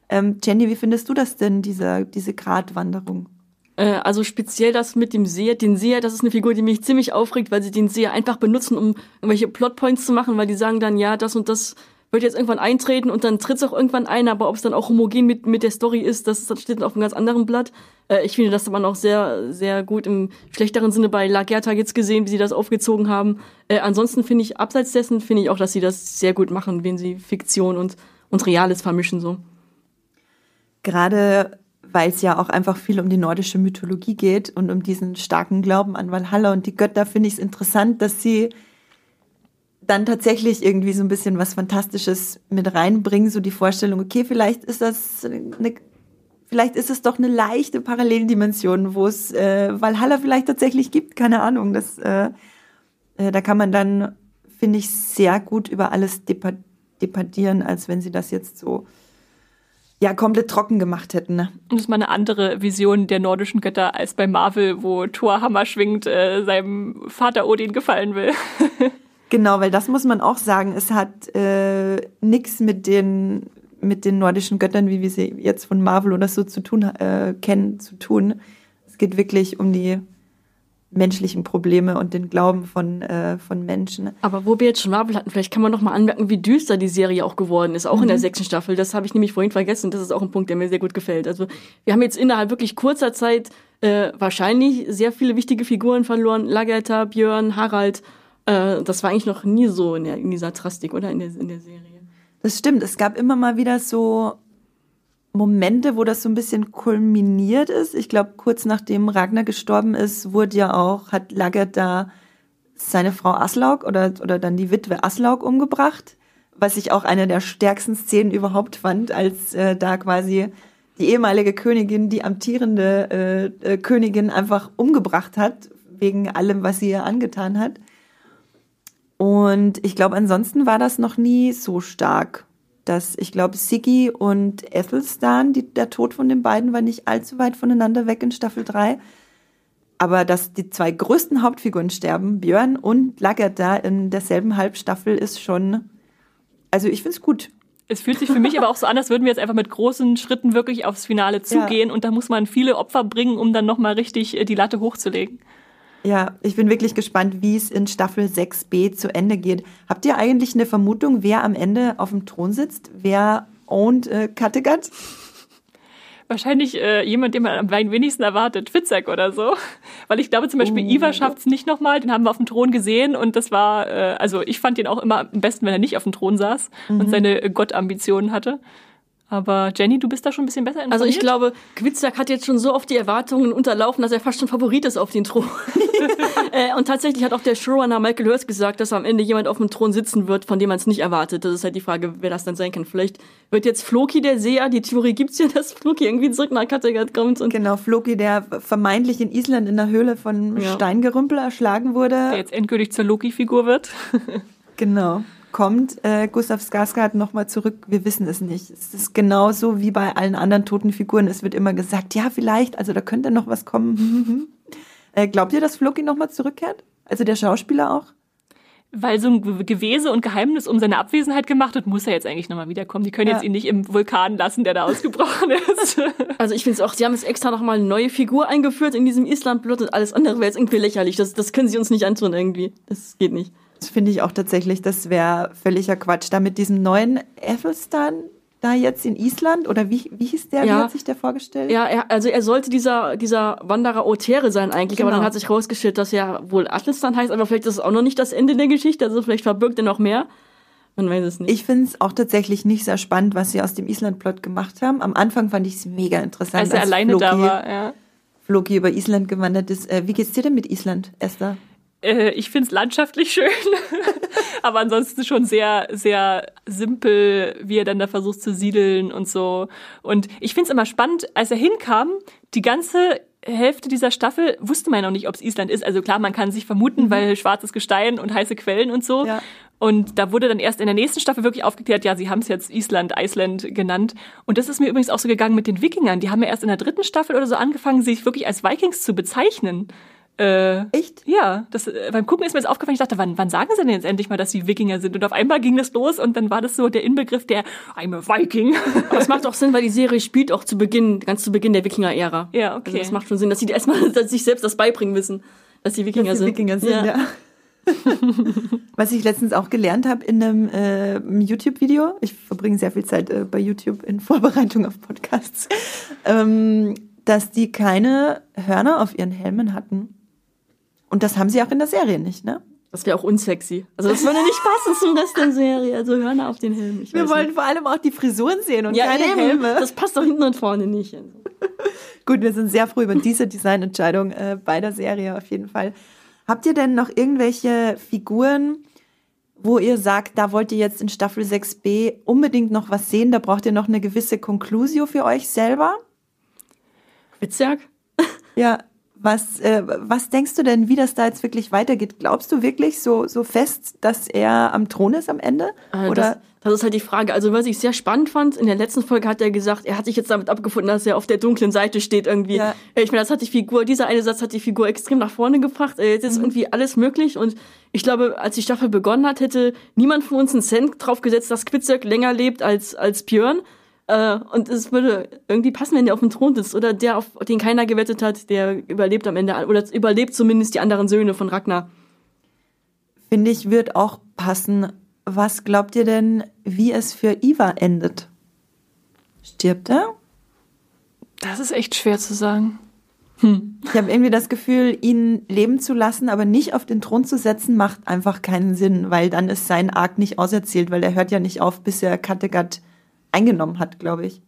Ähm, Jenny, wie findest du das denn, diese, diese Gratwanderung? Äh, also speziell das mit dem Seher. Den Seher, das ist eine Figur, die mich ziemlich aufregt, weil sie den Seher einfach benutzen, um irgendwelche Plotpoints zu machen, weil die sagen dann, ja, das und das wird jetzt irgendwann eintreten und dann tritt es auch irgendwann ein, aber ob es dann auch homogen mit, mit der Story ist, das, das steht auf einem ganz anderen Blatt. Äh, ich finde, das hat man auch sehr, sehr gut im schlechteren Sinne bei Lagerta jetzt gesehen, wie sie das aufgezogen haben. Äh, ansonsten finde ich, abseits dessen, finde ich auch, dass sie das sehr gut machen, wenn sie Fiktion und, und Reales vermischen, so. Gerade weil es ja auch einfach viel um die nordische Mythologie geht und um diesen starken Glauben an Valhalla und die Götter, finde ich es interessant, dass sie dann tatsächlich irgendwie so ein bisschen was Fantastisches mit reinbringen, so die Vorstellung, okay, vielleicht ist das eine, vielleicht ist es doch eine leichte Paralleldimension, wo es äh, Valhalla vielleicht tatsächlich gibt, keine Ahnung. Das, äh, äh, da kann man dann, finde ich, sehr gut über alles debattieren, als wenn sie das jetzt so ja komplett trocken gemacht hätten. Ne? Das ist mal eine andere Vision der nordischen Götter als bei Marvel, wo Thor Hammer schwingt, äh, seinem Vater Odin gefallen will. genau, weil das muss man auch sagen. Es hat äh, nichts mit den mit den nordischen Göttern, wie wir sie jetzt von Marvel oder so zu tun äh, kennen, zu tun. Es geht wirklich um die menschlichen Probleme und den Glauben von, äh, von Menschen. Aber wo wir jetzt schon Marvel hatten, vielleicht kann man noch mal anmerken, wie düster die Serie auch geworden ist, auch mhm. in der mhm. sechsten Staffel. Das habe ich nämlich vorhin vergessen. Das ist auch ein Punkt, der mir sehr gut gefällt. Also wir haben jetzt innerhalb wirklich kurzer Zeit äh, wahrscheinlich sehr viele wichtige Figuren verloren. Lagertha, Björn, Harald. Äh, das war eigentlich noch nie so in, der, in dieser Drastik, oder? In der, in der Serie. Das stimmt. Es gab immer mal wieder so Momente, wo das so ein bisschen kulminiert ist. Ich glaube, kurz nachdem Ragnar gestorben ist, wurde ja auch, hat Laggert da seine Frau Aslaug oder, oder dann die Witwe Aslaug umgebracht, was ich auch eine der stärksten Szenen überhaupt fand, als äh, da quasi die ehemalige Königin, die amtierende äh, äh, Königin einfach umgebracht hat, wegen allem, was sie ihr angetan hat. Und ich glaube, ansonsten war das noch nie so stark dass ich glaube, Siggy und Ethelstan, die, der Tod von den beiden war nicht allzu weit voneinander weg in Staffel 3. Aber dass die zwei größten Hauptfiguren sterben, Björn und Lagerda in derselben Halbstaffel, ist schon, also ich finde es gut. Es fühlt sich für mich aber auch so an, als würden wir jetzt einfach mit großen Schritten wirklich aufs Finale zugehen ja. und da muss man viele Opfer bringen, um dann nochmal richtig äh, die Latte hochzulegen. Ja, ich bin wirklich gespannt, wie es in Staffel 6b zu Ende geht. Habt ihr eigentlich eine Vermutung, wer am Ende auf dem Thron sitzt? Wer owned äh, Kattegat? Wahrscheinlich äh, jemand, den man am wenigsten erwartet, Fitzek oder so. Weil ich glaube zum Beispiel, oh. Ivar schafft es nicht nochmal, den haben wir auf dem Thron gesehen und das war, äh, also ich fand ihn auch immer am besten, wenn er nicht auf dem Thron saß mhm. und seine Gottambitionen hatte. Aber Jenny, du bist da schon ein bisschen besser informiert. Also ich glaube, Quitzak hat jetzt schon so oft die Erwartungen unterlaufen, dass er fast schon Favorit ist auf den Thron. äh, und tatsächlich hat auch der Showrunner Michael Hurst gesagt, dass am Ende jemand auf dem Thron sitzen wird, von dem man es nicht erwartet. Das ist halt die Frage, wer das dann sein kann. Vielleicht wird jetzt Floki der Seher. Die Theorie gibt's ja, dass Floki irgendwie zurück nach Kattegat kommt. Und genau, Floki, der vermeintlich in Island in der Höhle von ja. Steingerümpel erschlagen wurde. Der jetzt endgültig zur Loki-Figur wird. genau kommt äh, Gustav Skarsgård nochmal zurück? Wir wissen es nicht. Es ist genauso wie bei allen anderen toten Figuren. Es wird immer gesagt, ja, vielleicht, also da könnte noch was kommen. äh, glaubt ihr, dass Floki nochmal zurückkehrt? Also der Schauspieler auch? Weil so ein Gewese und Geheimnis um seine Abwesenheit gemacht wird, muss er jetzt eigentlich nochmal wiederkommen. Die können ja. jetzt ihn nicht im Vulkan lassen, der da ausgebrochen ist. Also ich finde es auch, sie haben jetzt extra nochmal eine neue Figur eingeführt in diesem Island-Plot und alles andere wäre jetzt irgendwie lächerlich. Das, das können sie uns nicht antun irgendwie. Das geht nicht finde ich auch tatsächlich, das wäre völliger Quatsch. Da mit diesem neuen Ethelstan da jetzt in Island oder wie, wie hieß der? Ja. Wie hat sich der vorgestellt? Ja, er, also er sollte dieser, dieser Wanderer Otere sein eigentlich, genau. aber dann genau. hat sich rausgestellt, dass er wohl Athelstan heißt, aber vielleicht ist es auch noch nicht das Ende der Geschichte, also vielleicht verbirgt er noch mehr. Man weiß es nicht. Ich finde es auch tatsächlich nicht sehr spannend, was sie aus dem Island-Plot gemacht haben. Am Anfang fand ich es mega interessant. Als er als alleine Floki, da war, ja. Floki über Island gewandert ist. Äh, wie geht's dir denn mit Island, Esther? Äh, ich finde es landschaftlich schön, aber ansonsten schon sehr, sehr simpel, wie er dann da versucht zu siedeln und so. Und ich finde es immer spannend, als er hinkam, die ganze Hälfte dieser Staffel wusste man noch nicht, ob es Island ist. Also klar, man kann sich vermuten, mhm. weil schwarzes Gestein und heiße Quellen und so. Ja. Und da wurde dann erst in der nächsten Staffel wirklich aufgeklärt, ja, sie haben es jetzt Island, Iceland genannt. Und das ist mir übrigens auch so gegangen mit den Wikingern. Die haben ja erst in der dritten Staffel oder so angefangen, sich wirklich als Vikings zu bezeichnen. Äh, Echt? Ja, das, äh, beim Gucken ist mir das aufgefallen, ich dachte, wann, wann sagen sie denn jetzt endlich mal, dass sie Wikinger sind? Und auf einmal ging das los und dann war das so der Inbegriff der I'm a Viking. Aber es macht auch Sinn, weil die Serie spielt auch zu Beginn, ganz zu Beginn der Wikinger-Ära. Ja, okay. Also das macht schon Sinn, dass sie erstmal dass sich selbst das beibringen müssen, dass sie Wikinger dass sie sind. Wikinger sind, ja. ja. Was ich letztens auch gelernt habe in einem äh, YouTube-Video, ich verbringe sehr viel Zeit äh, bei YouTube in Vorbereitung auf Podcasts, ähm, dass die keine Hörner auf ihren Helmen hatten. Und das haben sie auch in der Serie nicht, ne? Das wäre auch unsexy. Also das würde nicht passen zum Rest der Serie. Also Hörner auf den Helm. Wir wollen nicht. vor allem auch die Frisuren sehen und ja, keine eben. Helme. Das passt doch hinten und vorne nicht. Gut, wir sind sehr froh über diese Designentscheidung äh, bei der Serie auf jeden Fall. Habt ihr denn noch irgendwelche Figuren, wo ihr sagt, da wollt ihr jetzt in Staffel 6b unbedingt noch was sehen, da braucht ihr noch eine gewisse Conclusio für euch selber? Witzjag? Ja, was, äh, was denkst du denn, wie das da jetzt wirklich weitergeht? Glaubst du wirklich so, so fest, dass er am Thron ist am Ende? Äh, Oder? Das, das ist halt die Frage. Also, was ich sehr spannend fand, in der letzten Folge hat er gesagt, er hat sich jetzt damit abgefunden, dass er auf der dunklen Seite steht irgendwie. Ja. Äh, Ich meine, das hat die Figur, dieser eine Satz hat die Figur extrem nach vorne gebracht. Äh, Jetzt ist irgendwie alles möglich und ich glaube, als die Staffel begonnen hat, hätte niemand von uns einen Cent drauf gesetzt, dass Quitzek länger lebt als, als Björn. Äh, und es würde irgendwie passen, wenn der auf dem Thron sitzt oder der, auf den keiner gewettet hat, der überlebt am Ende oder überlebt zumindest die anderen Söhne von Ragnar. Finde ich, wird auch passen. Was glaubt ihr denn, wie es für Iva endet? Stirbt er? Das ist echt schwer zu sagen. Ich habe irgendwie das Gefühl, ihn leben zu lassen, aber nicht auf den Thron zu setzen, macht einfach keinen Sinn, weil dann ist sein Arc nicht auserzählt, weil er hört ja nicht auf, bis er Kattegat eingenommen hat, glaube ich.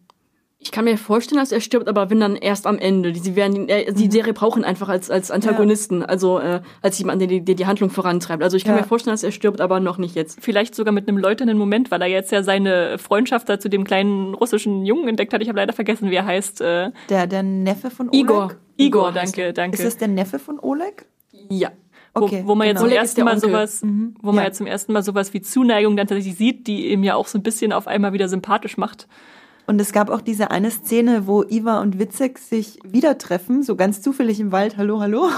Ich kann mir vorstellen, dass er stirbt, aber wenn dann erst am Ende. Die, sie werden, äh, die Serie brauchen einfach als, als Antagonisten, also äh, als jemand, der die, der die Handlung vorantreibt. Also ich kann Ja. mir vorstellen, dass er stirbt, aber noch nicht jetzt. Vielleicht sogar mit einem läuternden Moment, weil er jetzt ja seine Freundschaft da zu dem kleinen russischen Jungen entdeckt hat. Ich habe leider vergessen, wie er heißt. Äh, Der, der Neffe von Oleg? Igor. Igor, danke, danke. Ist das der Neffe von Oleg? Ja. Okay, wo, wo man jetzt genau. zum Oleg ist ersten Mal Onkel. sowas, wo man Ja. jetzt zum ersten Mal sowas wie Zuneigung dann tatsächlich sieht, die ihm ja auch so ein bisschen auf einmal wieder sympathisch macht. Und es gab auch diese eine Szene, wo Iva und Witzek sich wieder treffen, so ganz zufällig im Wald, hallo, hallo,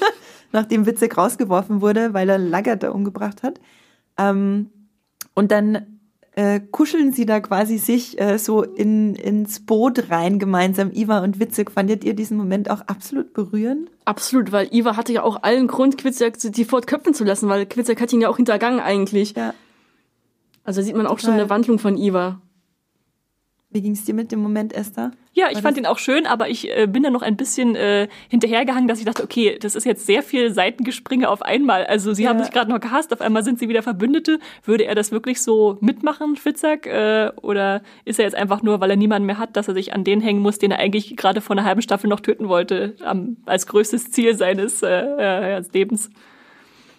nachdem Witzek rausgeworfen wurde, weil er Laggert da umgebracht hat. Ähm, und dann äh, kuscheln sie da quasi sich äh, so in, ins Boot rein gemeinsam, Iva und Witzek. Fandet ihr diesen Moment auch absolut berührend? Absolut, weil Iva hatte ja auch allen Grund, Quitzek die fortköpfen zu lassen, weil Quitzek hat ihn ja auch hintergangen eigentlich. Ja. Also sieht man auch Total. schon eine Wandlung von Iva. Wie ging es dir mit dem Moment, Esther? Ja, ich War fand das- ihn auch schön, aber ich äh, bin da noch ein bisschen äh, hinterhergehangen, dass ich dachte, okay, das ist jetzt sehr viel Seitengespringe auf einmal. Also sie haben Ja. sich gerade noch gehasst, auf einmal sind sie wieder Verbündete. Würde er das wirklich so mitmachen, Schwitzak? Äh, oder ist er jetzt einfach nur, weil er niemanden mehr hat, dass er sich an den hängen muss, den er eigentlich gerade vor einer halben Staffel noch töten wollte, am, als größtes Ziel seines äh, äh, Lebens?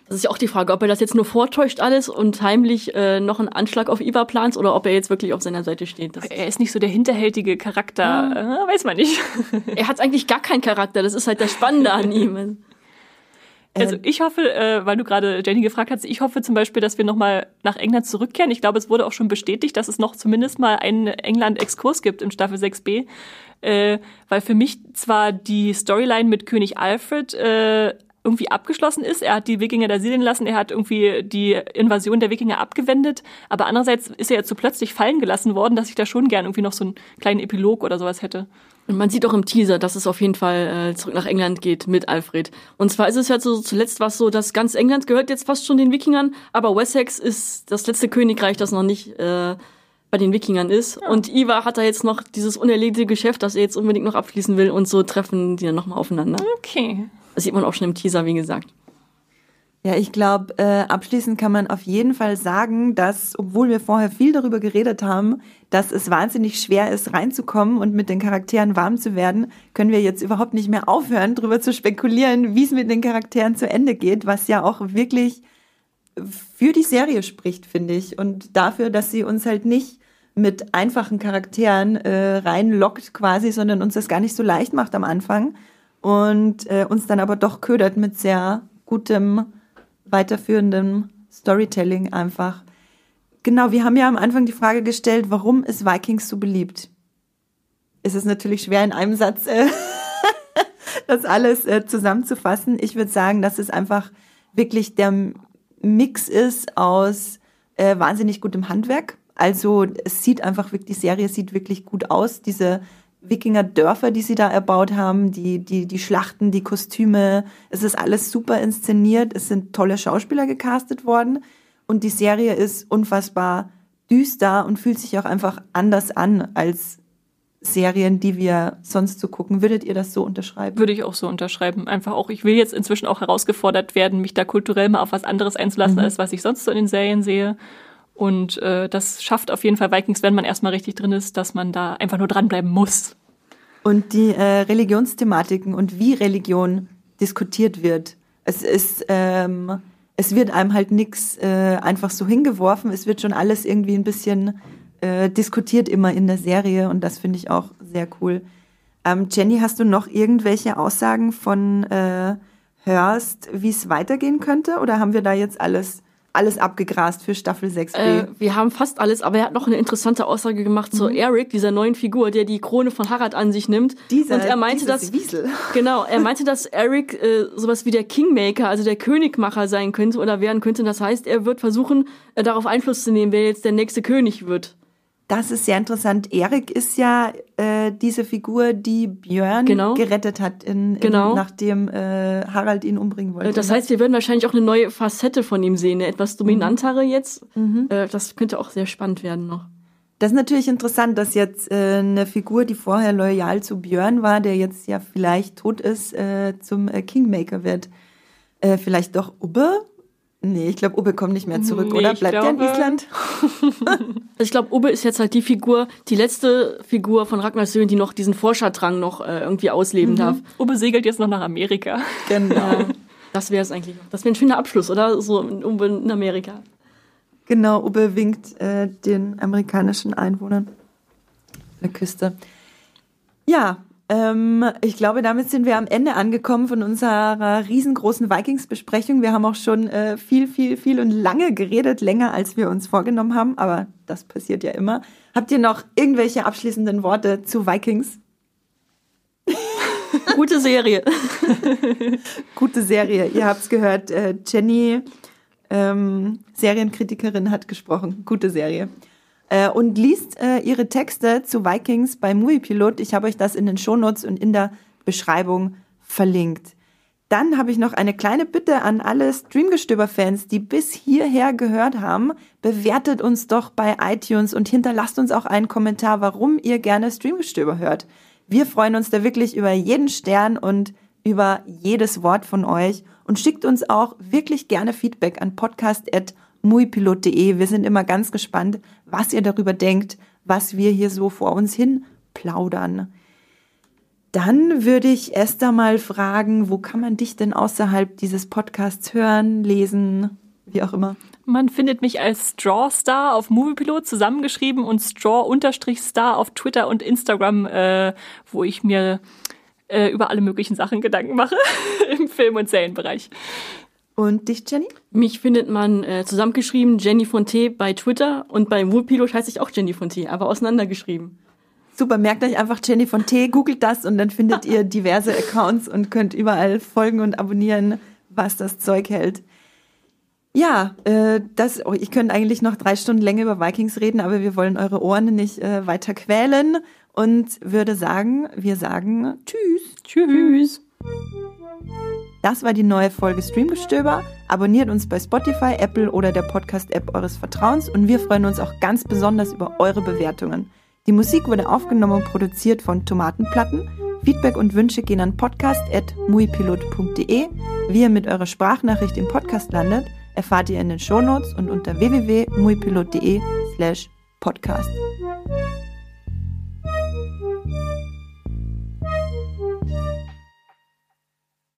Das ist ja auch die Frage, ob er das jetzt nur vortäuscht alles und heimlich äh, noch einen Anschlag auf Iva plant oder ob er jetzt wirklich auf seiner Seite steht. Das, Er ist nicht so der hinterhältige Charakter, äh, weiß man nicht. er hat eigentlich gar keinen Charakter, das ist halt das Spannende an ihm. Also ich hoffe, äh, weil du gerade Jenny gefragt hast, ich hoffe zum Beispiel, dass wir nochmal nach England zurückkehren. Ich glaube, es wurde auch schon bestätigt, dass es noch zumindest mal einen England-Exkurs gibt in Staffel 6b. Äh, weil für mich zwar die Storyline mit König Alfred äh, irgendwie abgeschlossen ist. Er hat die Wikinger da siedeln lassen, er hat irgendwie die Invasion der Wikinger abgewendet, aber andererseits ist er jetzt so plötzlich fallen gelassen worden, dass ich da schon gern irgendwie noch so einen kleinen Epilog oder sowas hätte. Und man sieht auch im Teaser, dass es auf jeden Fall äh, zurück nach England geht mit Alfred. Und zwar ist es ja so, zuletzt war es so, dass ganz England gehört jetzt fast schon den Wikingern, aber Wessex ist das letzte Königreich, das noch nicht äh, bei den Wikingern ist. Und Ivar hat da jetzt noch dieses unerledigte Geschäft, das er jetzt unbedingt noch abschließen will und so treffen die dann nochmal aufeinander. Okay. Das sieht man auch schon im Teaser, wie gesagt. Ja, ich glaube, äh, abschließend kann man auf jeden Fall sagen, dass, obwohl wir vorher viel darüber geredet haben, dass es wahnsinnig schwer ist, reinzukommen und mit den Charakteren warm zu werden, können wir jetzt überhaupt nicht mehr aufhören, darüber zu spekulieren, wie es mit den Charakteren zu Ende geht, was ja auch wirklich für die Serie spricht, finde ich. Und dafür, dass sie uns halt nicht mit einfachen Charakteren äh, reinlockt quasi, sondern uns das gar nicht so leicht macht am Anfang und äh, uns dann aber doch ködert mit sehr gutem, weiterführendem Storytelling einfach. Genau, wir haben ja am Anfang die Frage gestellt, warum ist Vikings so beliebt? Es ist natürlich schwer in einem Satz äh, das alles äh, zusammenzufassen. Ich würde sagen, dass es einfach wirklich der Mix ist aus äh, wahnsinnig gutem Handwerk. Also es sieht einfach wirklich, die Serie sieht wirklich gut aus. Diese Wikinger-Dörfer, die sie da erbaut haben, die, die, die Schlachten, die Kostüme, es ist alles super inszeniert. Es sind tolle Schauspieler gecastet worden. Und die Serie ist unfassbar düster und fühlt sich auch einfach anders an als Serien, die wir sonst so gucken. Würdet ihr das so unterschreiben? Würde ich auch so unterschreiben. Einfach auch, ich will jetzt inzwischen auch herausgefordert werden, mich da kulturell mal auf was anderes einzulassen, als was ich sonst so in den Serien sehe. Und äh, das schafft auf jeden Fall Vikings, wenn man erstmal richtig drin ist, dass man da einfach nur dranbleiben muss. Und die äh, Religionsthematiken und wie Religion diskutiert wird. Es ist, ähm, es wird einem halt nix äh, einfach so hingeworfen. Es wird schon alles irgendwie ein bisschen äh, diskutiert immer in der Serie und das finde ich auch sehr cool. Ähm, Jenny, hast du noch irgendwelche Aussagen von äh, Hörst, wie es weitergehen könnte? Oder haben wir da jetzt alles alles abgegrast für Staffel 6b. Äh, wir haben fast alles, aber er hat noch eine interessante Aussage gemacht mhm. zu Eric, dieser neuen Figur, der die Krone von Harald an sich nimmt. Dieser, und er meinte, dass Wiesel. genau, er meinte, dass Eric äh, sowas wie der Kingmaker, also der Königmacher sein könnte oder werden könnte. Das heißt, er wird versuchen, äh, darauf Einfluss zu nehmen, wer jetzt der nächste König wird. Das ist sehr interessant. Erik ist ja äh, diese Figur, die Björn genau. gerettet hat, in, in, genau. nachdem äh, Harald ihn umbringen wollte. Das heißt, wir werden wahrscheinlich auch eine neue Facette von ihm sehen, eine etwas dominantere mhm. jetzt. Mhm. Äh, das könnte auch sehr spannend werden noch. Das ist natürlich interessant, dass jetzt äh, eine Figur, die vorher loyal zu Björn war, der jetzt ja vielleicht tot ist, äh, zum äh, Kingmaker wird. Äh, vielleicht doch Ubbe Nee, ich glaube, Ubbe kommt nicht mehr zurück, nee, oder? Bleibt der in Island? ich glaube, Ubbe ist jetzt halt die Figur, die letzte Figur von Ragnar Söhn, die noch diesen Forscherdrang noch äh, irgendwie ausleben mhm. darf. Ubbe segelt jetzt noch nach Amerika. Genau. das wäre es eigentlich. Das wäre ein schöner Abschluss, oder? So Ubbe in Amerika. Genau, Ubbe winkt äh, den amerikanischen Einwohnern der Küste. Ja, ähm, ich glaube, damit sind wir am Ende angekommen von unserer riesengroßen Vikings-Besprechung. Wir haben auch schon äh, viel, viel, viel und lange geredet, länger als wir uns vorgenommen haben, aber das passiert ja immer. Habt ihr noch irgendwelche abschließenden Worte zu Vikings? Gute Serie. Gute Serie. Ihr habt's gehört. Äh, Jenny, ähm, Serienkritikerin, hat gesprochen. Gute Serie äh, und liest äh, ihre Texte zu Vikings bei Moviepilot. Ich habe euch das in den Shownotes und in der Beschreibung verlinkt. Dann habe ich noch eine kleine Bitte an alle Streamgestöber-Fans, die bis hierher gehört haben. Bewertet uns doch bei iTunes und hinterlasst uns auch einen Kommentar, warum ihr gerne Streamgestöber hört. Wir freuen uns da wirklich über jeden Stern und über jedes Wort von euch und schickt uns auch wirklich gerne Feedback an podcast@ muipilot.de. Wir sind immer ganz gespannt, was ihr darüber denkt, was wir hier so vor uns hin plaudern. Dann würde ich Esther mal fragen, wo kann man dich denn außerhalb dieses Podcasts hören, lesen, wie auch immer? Man findet mich als Strawstar auf Moviepilot zusammengeschrieben und Straw-Star auf Twitter und Instagram, äh, wo ich mir äh, über alle möglichen Sachen Gedanken mache im Film- und Serienbereich. Und dich, Jenny? Mich findet man äh, zusammengeschrieben Jenny Fonte bei Twitter und bei Woolpilot heiße ich auch Jenny Fonte, aber auseinandergeschrieben. Super, merkt euch einfach Jenny Fonte, googelt das und dann findet ihr diverse Accounts und könnt überall folgen und abonnieren, was das Zeug hält. Ja, äh, das, oh, ich könnte eigentlich noch drei Stunden länger über Vikings reden, aber wir wollen eure Ohren nicht äh, weiter quälen und würde sagen, wir sagen Tschüss. Tschüss. Das war die neue Folge Streamgestöber. Abonniert uns bei Spotify, Apple oder der Podcast-App eures Vertrauens und wir freuen uns auch ganz besonders über eure Bewertungen. Die Musik wurde aufgenommen und produziert von Tomatenplatten. Feedback und Wünsche gehen an podcast.muipilot.de. Wie ihr mit eurer Sprachnachricht im Podcast landet, erfahrt ihr in den Shownotes und unter www.muipilot.de slash podcast.